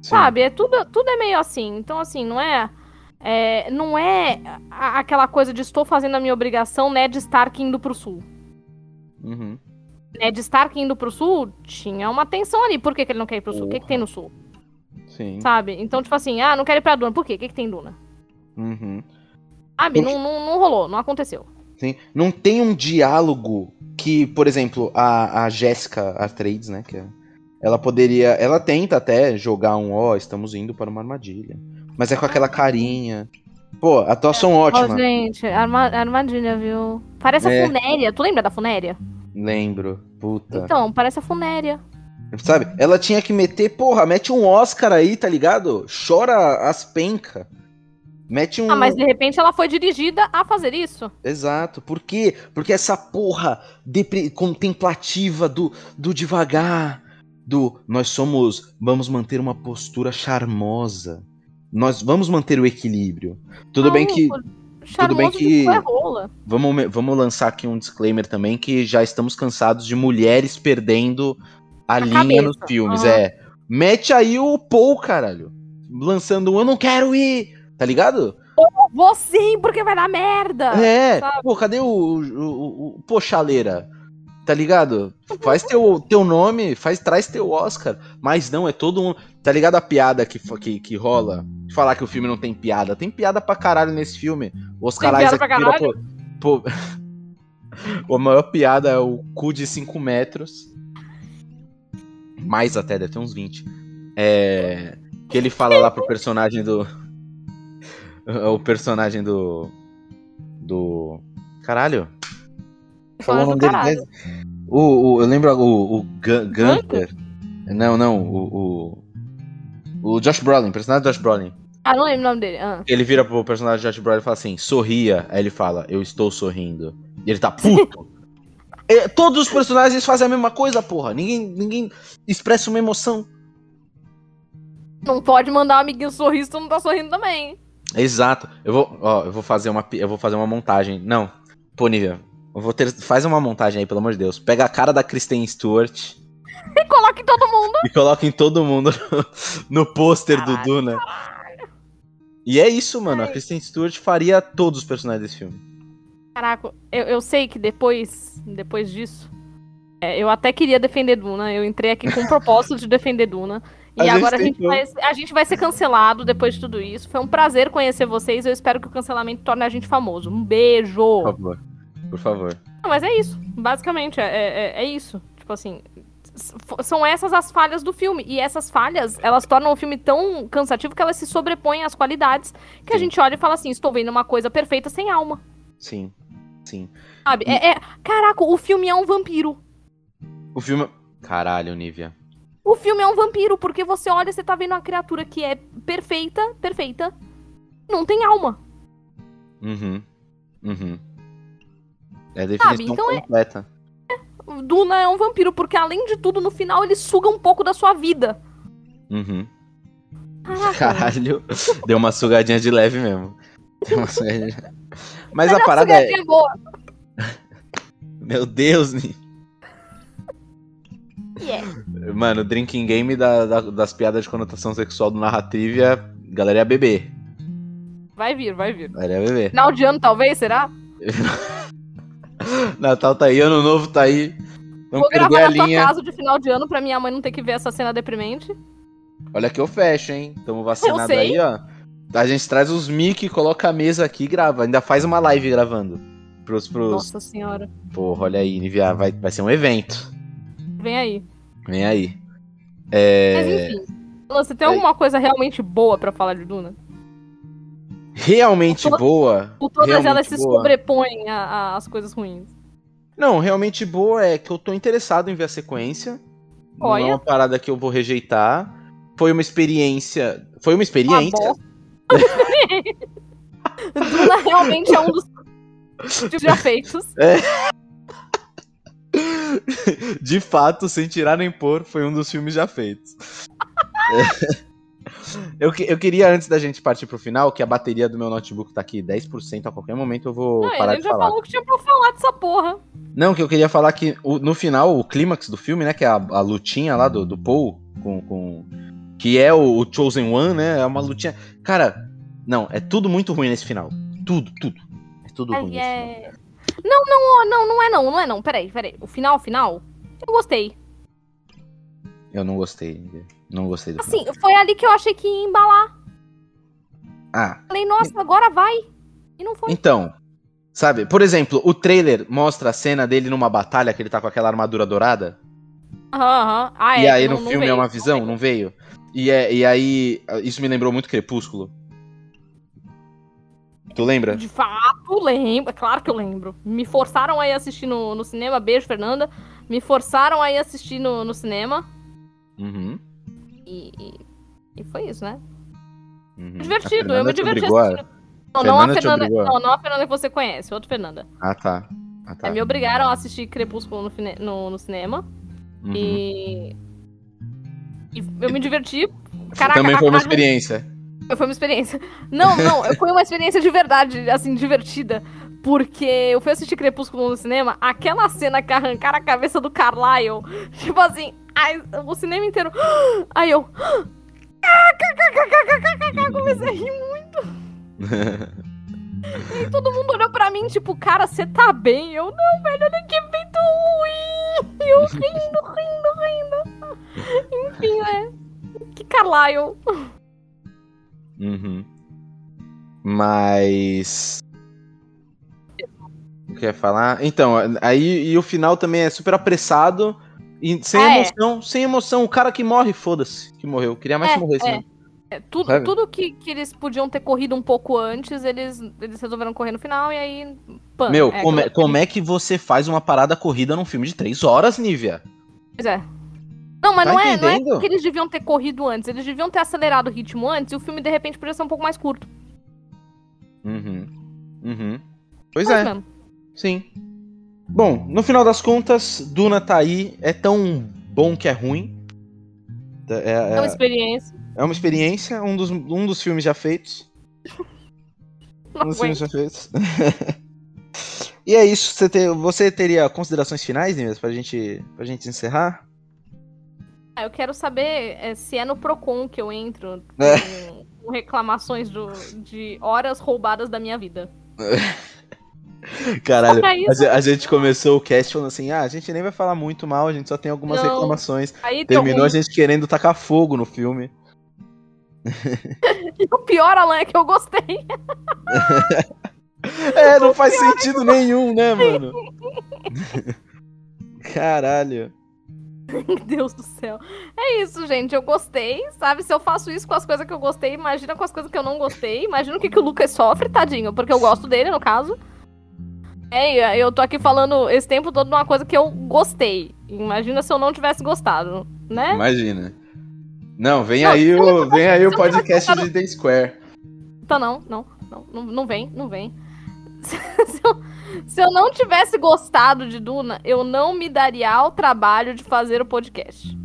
S1: sim.
S2: Sabe? É tudo, tudo é meio assim. Então, assim, não é. é, não é a- aquela coisa de estou fazendo a minha obrigação, Ned Stark indo pro sul.
S1: Uhum.
S2: Ned Stark indo pro sul tinha uma tensão ali. Por que, que ele não quer ir pro sul? O que, que tem no sul?
S1: Sim.
S2: Sabe? Então, tipo assim, ah, não quero ir pra Duna. Por quê? O que, que tem em Duna?
S1: Uhum.
S2: Sabe? Não, não, não rolou, não aconteceu.
S1: Sim. Não tem um diálogo que, por exemplo, a, a Jéssica Artrades, né? Que é- ela poderia. Ela tenta até jogar um ó, estamos indo para uma armadilha. Mas é com aquela carinha. Pô, atuação
S2: Ó,
S1: ótima.
S2: gente, arma- armadilha, viu? Parece
S1: É.
S2: a Funéria. Tu lembra da Funéria?
S1: Lembro. Puta.
S2: Então, parece a Funéria.
S1: Sabe? Ela tinha que meter, porra, mete um Oscar aí, tá ligado? Chora as penca. Mete um.
S2: Ah, mas de repente ela foi dirigida a fazer isso.
S1: Exato. Por quê? Porque essa porra depre- contemplativa do, do devagar, do nós somos, vamos manter uma postura charmosa. Nós vamos manter o equilíbrio. Tudo
S2: Não,
S1: bem que
S2: Charmoso
S1: bem
S2: de
S1: que- vamos, vamos lançar aqui um disclaimer também que já estamos cansados de mulheres perdendo a, linha
S2: cabeça.
S1: nos filmes.
S2: Aham.
S1: É, mete aí o Paul, caralho, lançando um eu não quero ir, tá ligado?
S2: Vou sim, porque vai dar merda.
S1: É,
S2: sabe?
S1: pô, cadê o, o, o, o pô, chaleira? Tá ligado? Faz teu, teu nome, faz, traz teu Oscar. Mas não, é todo um. Tá ligado a piada que, que, que rola? De falar que o filme não tem piada. Tem piada pra caralho nesse filme. O Oscar
S2: Tem piada
S1: Isaac
S2: pra caralho?
S1: pô, pô, A maior piada é o cu de 5 metros. Mais até, deve ter uns 20. É. Que ele fala lá pro personagem do. O personagem do. Do. Caralho. Falou o nome dele. né? O, o- eu lembro o, o Gun- Gunther. Não, não. O, o. o Josh Brolin, personagem do Josh Brolin.
S2: Ah, não lembro o nome dele. Ah.
S1: Ele vira pro personagem do Josh Brolin e fala assim: sorria. Aí ele fala: eu estou sorrindo. E ele tá puto. É, todos os personagens fazem a mesma coisa, porra. Ninguém, ninguém expressa uma emoção.
S2: Não pode mandar um amiguinho sorrir se tu não tá sorrindo também.
S1: Exato. Eu vou, ó, eu vou fazer uma, eu vou fazer uma montagem. Não, pô, Nívia, vou ter, faz uma montagem aí, pelo amor de Deus. Pega a cara da Kristen Stewart
S2: E coloque todo mundo.
S1: e coloca em todo mundo no, no pôster do
S2: Caralho,
S1: Duna. E é isso, mano. A Kristen Stewart faria todos os personagens desse filme.
S2: Caraca, eu, eu sei que depois, depois disso, é, eu até queria defender Duna. Eu entrei aqui com o propósito de defender Duna. E
S1: A
S2: agora a gente, vai, a gente vai ser cancelado depois de tudo isso. Foi um prazer conhecer vocês. Eu espero que o cancelamento torne a gente famoso. Um beijo.
S1: Por favor. Por favor.
S2: Não, mas é isso. Basicamente, é, é, é isso. Tipo assim. São essas as falhas do filme. E essas falhas, elas tornam o filme tão cansativo que elas se sobrepõem às qualidades. Que a
S1: Sim.
S2: gente olha e fala assim: estou vendo uma coisa perfeita sem alma.
S1: Sim. Sim.
S2: Sabe? É, é- Caraca, o filme é um vampiro.
S1: O filme. Caralho, Nívia.
S2: O filme é um vampiro, porque você olha e você tá vendo uma criatura que é perfeita, perfeita, não tem alma.
S1: Uhum. Uhum. É a definição
S2: então é-
S1: completa.
S2: Duna é um vampiro, porque além de tudo, no final ele suga um pouco da sua vida.
S1: Uhum.
S2: Caraca.
S1: Caralho. Deu uma sugadinha de leve mesmo. Deu uma sugadinha. Mas a
S2: Melhor
S1: parada é.
S2: boa.
S1: Meu Deus, Ni.
S2: Yeah.
S1: Mano, drinking game da- da- das piadas de conotação sexual do Narratrivia, galera ia beber.
S2: Vai vir, vai vir.
S1: Vai ver.
S2: Final de ano, talvez, será?
S1: Natal tá aí, Ano Novo tá aí. Vamos
S2: Vou gravar
S1: a linha.
S2: casa de final de ano pra minha mãe não ter que ver essa cena deprimente.
S1: Olha que eu fecho, hein? Tamo vacinado aí, ó. A gente traz os mic, coloca a mesa aqui e grava. Ainda faz uma live gravando. Pros, pros...
S2: Nossa senhora.
S1: Porra, olha aí, Nivea, vai, vai ser um evento.
S2: Vem aí.
S1: Vem aí.
S2: Mas
S1: É...
S2: enfim. Luan, Você tem alguma coisa realmente boa pra falar de Duna?
S1: Realmente boa.
S2: Ou todas
S1: Realmente
S2: elas se
S1: boa.
S2: sobrepõem às coisas ruins?
S1: Não, realmente boa é que eu tô interessado em ver a sequência. Não é
S2: Olha.
S1: uma parada que eu vou rejeitar. Foi uma experiência. Foi uma experiência.
S2: Duna realmente é um dos filmes já feitos.
S1: De fato, sem tirar nem pôr, foi um dos filmes já feitos. É. Eu, eu queria, antes da gente partir pro final, que a bateria do meu notebook tá aqui 10%, a qualquer momento eu vou
S2: Não,
S1: parar
S2: ele
S1: de
S2: já
S1: falar.
S2: falou que tinha pra falar dessa porra.
S1: Não, que eu queria falar que o- no final, o clímax do filme, né, que é a, a lutinha lá do, do Paul com, com- que é o, o Chosen One, né, é uma lutinha... Cara, não, é tudo muito ruim nesse final. Tudo, tudo. É tudo ruim nesse final.
S2: é... Não, não, não, não é não, não é não. Peraí, peraí. O final, o final, eu gostei.
S1: Eu não gostei. Não gostei do.
S2: Assim, foi ali que eu achei que ia embalar.
S1: Ah,
S2: Falei, nossa, agora vai. E não foi.
S1: Então, sabe, por exemplo, o trailer mostra a cena dele numa batalha que ele tá com aquela armadura dourada.
S2: Aham, aham. Ah,
S1: e
S2: é,
S1: aí
S2: não-
S1: no
S2: não
S1: filme é
S2: veio,
S1: uma
S2: não
S1: visão,
S2: veio.
S1: não veio? E, é, e aí, isso me lembrou muito Crepúsculo. Tu lembra?
S2: De fato, lembro. É claro que eu lembro. Me forçaram a ir assistir no, no cinema. Beijo, Fernanda. Me forçaram a ir assistir no, no cinema.
S1: Uhum.
S2: E, e, e foi isso, né?
S1: uhum.
S2: Divertido,
S1: A
S2: eu me diverti
S1: a-
S2: assistindo. Não, não a
S1: Fernanda?
S2: Não, não a Fernanda que você conhece, outra Fernanda.
S1: Ah, tá. Ah, tá.
S2: É, me obrigaram a assistir Crepúsculo no, fine- no, no cinema.
S1: Uhum.
S2: E. E eu me diverti. Caraca,
S1: Também foi uma experiência.
S2: Foi uma experiência. Não, não, foi uma experiência de verdade, assim, divertida. Porque eu fui assistir Crepúsculo no cinema, aquela cena que arrancaram a cabeça do Carlyle, tipo assim, ai, o cinema inteiro. Aí eu. Comecei a rir muito. E aí todo mundo olhou pra mim, tipo, cara, você tá bem? Eu, não, velho, olha que ruim. Eu rindo, rindo, rindo. Enfim, né? Que Carlyle.
S1: Uhum. Mas. O que eu ia falar? Então, aí e o final também é super apressado e sem
S2: É.
S1: emoção. Sem emoção. O cara que morre, foda-se, que morreu. Eu queria mais
S2: É,
S1: que morresse,
S2: é.
S1: né?
S2: É, tudo,
S1: Sabe?
S2: tudo que, que eles podiam ter corrido um pouco antes, eles, eles resolveram correr no final e aí. Pã,
S1: Meu,
S2: é,
S1: como, é, como é que você faz uma parada corrida num filme de três horas, Nívia?
S2: Pois é. Não, mas
S1: Tá
S2: não, é, não é que eles deviam ter corrido antes, eles deviam ter acelerado o ritmo antes e o filme de repente podia ser um pouco mais curto.
S1: Uhum. Uhum. Pois
S2: Mas
S1: é,
S2: mesmo.
S1: sim. Bom, no final das contas, Duna tá aí. É tão bom que é ruim. É,
S2: É
S1: é-
S2: uma experiência.
S1: é uma experiência, um dos, um dos filmes já feitos.
S2: Não
S1: Um dos filmes já feitos. e é isso. Você, você teria considerações finais, Nívia, pra gente, pra gente encerrar?
S2: Ah, Eu quero saber é, se é no Procon que eu entro
S1: É.
S2: com, com reclamações do- de horas roubadas da minha vida.
S1: Caralho, a, a gente começou o cast falando assim: ah, a gente nem vai falar muito mal, a gente só tem algumas
S2: Não.
S1: reclamações.
S2: Aí
S1: Terminou a gente querendo tacar fogo no filme.
S2: E o pior, Alan, é que eu gostei.
S1: É, não faz sentido nenhum, né, mano? Caralho.
S2: Deus do céu. É isso, gente. Eu gostei, sabe? Se eu faço isso com as coisas que eu gostei, imagina com as coisas que eu não gostei. Imagina o que, que o Lucas sofre, tadinho. Porque eu gosto dele, no caso. É, eu tô aqui falando esse tempo todo de uma coisa que eu gostei. Imagina se eu não tivesse gostado, né?
S1: Imagina. Não, vem
S2: Não,
S1: aí o, vem aí o podcast de The Square.
S2: Então não, não, não, não, não vem, não vem. Se eu, se eu não tivesse gostado de Duna, eu não me daria ao trabalho de fazer o podcast.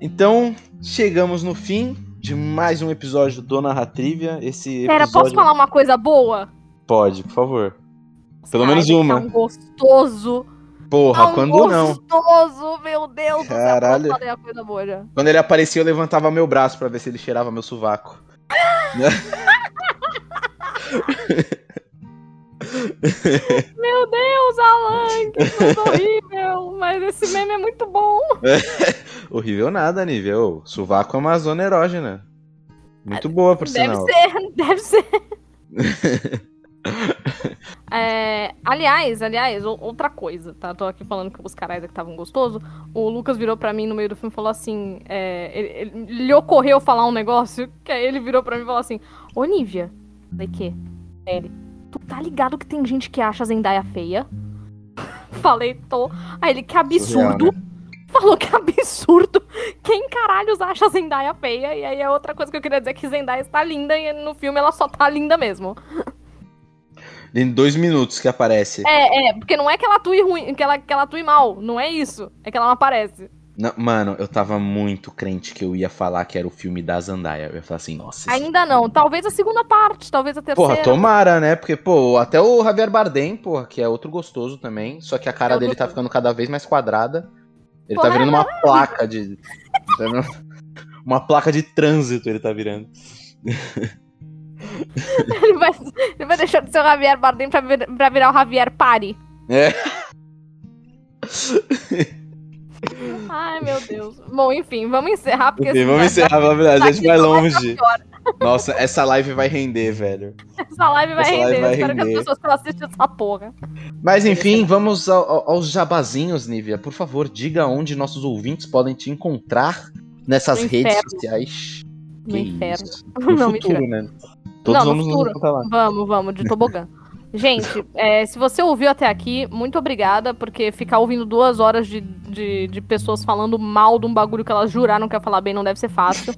S1: Então, chegamos no fim de mais um episódio do Narratrivia. Esse episódio...
S2: Pera, posso falar uma coisa boa?
S1: Pode, por favor. Pelo
S2: Ai,
S1: menos
S2: ele
S1: uma.
S2: Tá um gostoso.
S1: Porra,
S2: Tá um
S1: quando não?
S2: gostoso, meu Deus do céu.
S1: Caralho.
S2: Coisa boa já.
S1: Quando ele aparecia, eu levantava meu braço pra ver se ele cheirava meu sovaco.
S2: Meu Deus, Alan, que coisa horrível. Mas esse meme é muito bom.
S1: Horrível nada, nível. Sovaco é uma zona erógena. Muito boa, por
S2: Deve
S1: sinal.
S2: ser, deve ser. É, aliás, aliás, outra coisa, tá? Tô aqui falando que os caras que estavam gostosos. O Lucas virou pra mim no meio do filme e falou assim: é, ele, ele- lhe ocorreu falar um negócio, que aí ele virou pra mim e falou assim: Ô Nívia, falei que? Ele, tu tá ligado que tem gente que acha a Zendaya feia? Falei, tô. Aí ele, que absurdo.
S1: Surreal, né?
S2: Falou que absurdo. Quem caralhos acha a Zendaya feia? E aí é outra coisa que eu queria dizer que Zendaya está linda e no filme ela só tá linda mesmo.
S1: Em dois minutos que aparece.
S2: É, é, porque não é que ela atue ruim, que ela, que ela atue mal, não é isso. É que ela não aparece.
S1: Não, mano, eu tava muito crente que eu ia falar que era o filme da Zandaia. Eu ia falar assim, nossa. esse-
S2: Ainda não. Talvez a segunda parte, talvez a terceira.
S1: Porra, tomara, né? Porque, pô, até o Javier Bardem, porra, que é outro gostoso também. Só que a cara
S2: É
S1: dele tá ficando cada vez mais quadrada. Ele
S2: Porra,
S1: tá virando uma placa de. tá uma placa de trânsito ele tá virando.
S2: ele, vai, ele vai deixar de ser o Javier Bardem pra, vir- pra virar o Javier Pari.
S1: É.
S2: Ai, meu Deus. Bom, enfim, vamos encerrar, porque...
S1: Enfim, vamos encerrar, verdade, a gente vai longe. Nossa, essa live vai render, velho.
S2: Essa live vai
S1: Essa
S2: render.
S1: live vai
S2: Espero que
S1: render.
S2: as pessoas que assistem essa porra.
S1: Mas enfim, vamos ao- ao- aos jabazinhos, Nívia. Por favor, diga onde nossos ouvintes podem te encontrar nessas redes sociais.
S2: No
S1: Que
S2: inferno.
S1: isso. No
S2: Não,
S1: futuro,
S2: mentira.
S1: né? Todos
S2: Não, no
S1: vamos nos
S2: futuro.
S1: lá.
S2: Vamos, vamos, de tobogã. Gente, é, se você ouviu até aqui, muito obrigada, porque ficar ouvindo duas horas de, de, de pessoas falando mal de um bagulho que elas juraram que ia falar bem não deve ser fácil.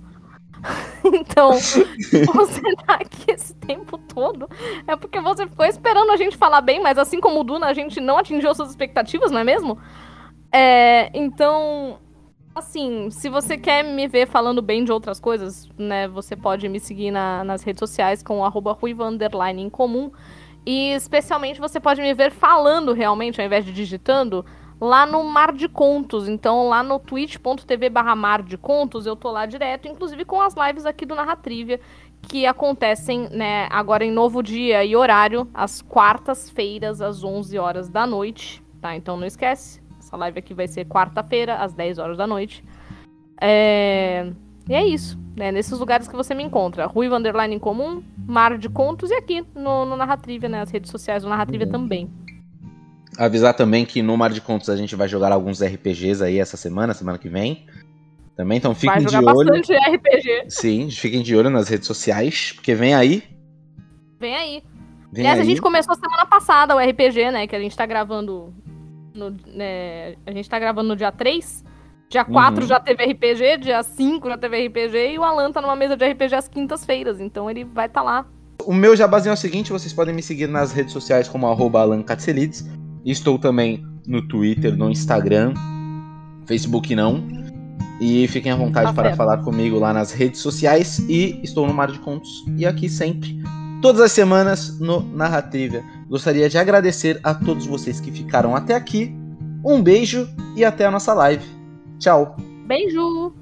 S2: então, você tá aqui esse tempo todo é porque você ficou esperando a gente falar bem, mas assim como o Duna, a gente não atingiu suas expectativas, não é mesmo? É, então, assim, se você quer me ver falando bem de outras coisas, né, você pode me seguir na- nas redes sociais com arroba ruiva em comum. E especialmente você pode me ver falando realmente, ao invés de digitando, lá no Mar de Contos. Então, lá no twitch.tv barra Mar de Contos, eu tô lá direto, inclusive com as lives aqui do Narratrivia, que acontecem, né, agora em novo dia e horário, às quartas-feiras, às 11 horas da noite, tá? Então não esquece, essa live aqui vai ser quarta-feira, às 10 horas da noite. É... E é isso, né? Nesses lugares que você me encontra. Ruiva Underline em comum, Mar de Contos e aqui no, no Narratrivia, né? As redes sociais do Narratrivia
S1: Uhum.
S2: também.
S1: Avisar também que no Mar de Contos a gente vai jogar alguns RPGs aí essa semana, semana que vem. Também, então fiquem de olho.
S2: bastante RPG.
S1: Sim, fiquem de olho nas redes sociais, porque vem aí.
S2: Vem aí.
S1: Vem
S2: Aliás,
S1: aí.
S2: a gente começou semana passada o RPG, né? Que a gente tá gravando. No, né, a gente tá gravando no dia 3. Dia 4
S1: Uhum.
S2: já teve RPG, dia 5 já teve RPG, e o Alan tá numa mesa de RPG às quintas-feiras, então ele vai estar tá lá.
S1: O meu jabazinho é o seguinte, vocês podem me seguir nas redes sociais como arroba Alan Katselides. Estou também no Twitter, no Instagram, Facebook não. E fiquem à vontade
S2: Tá
S1: para
S2: certo.
S1: falar comigo lá nas redes sociais. E estou no Mar de Contos e aqui sempre, todas as semanas, no Narrativa. Gostaria de agradecer a todos vocês que ficaram até aqui. Um beijo e até a nossa live. Tchau!
S2: Beijo!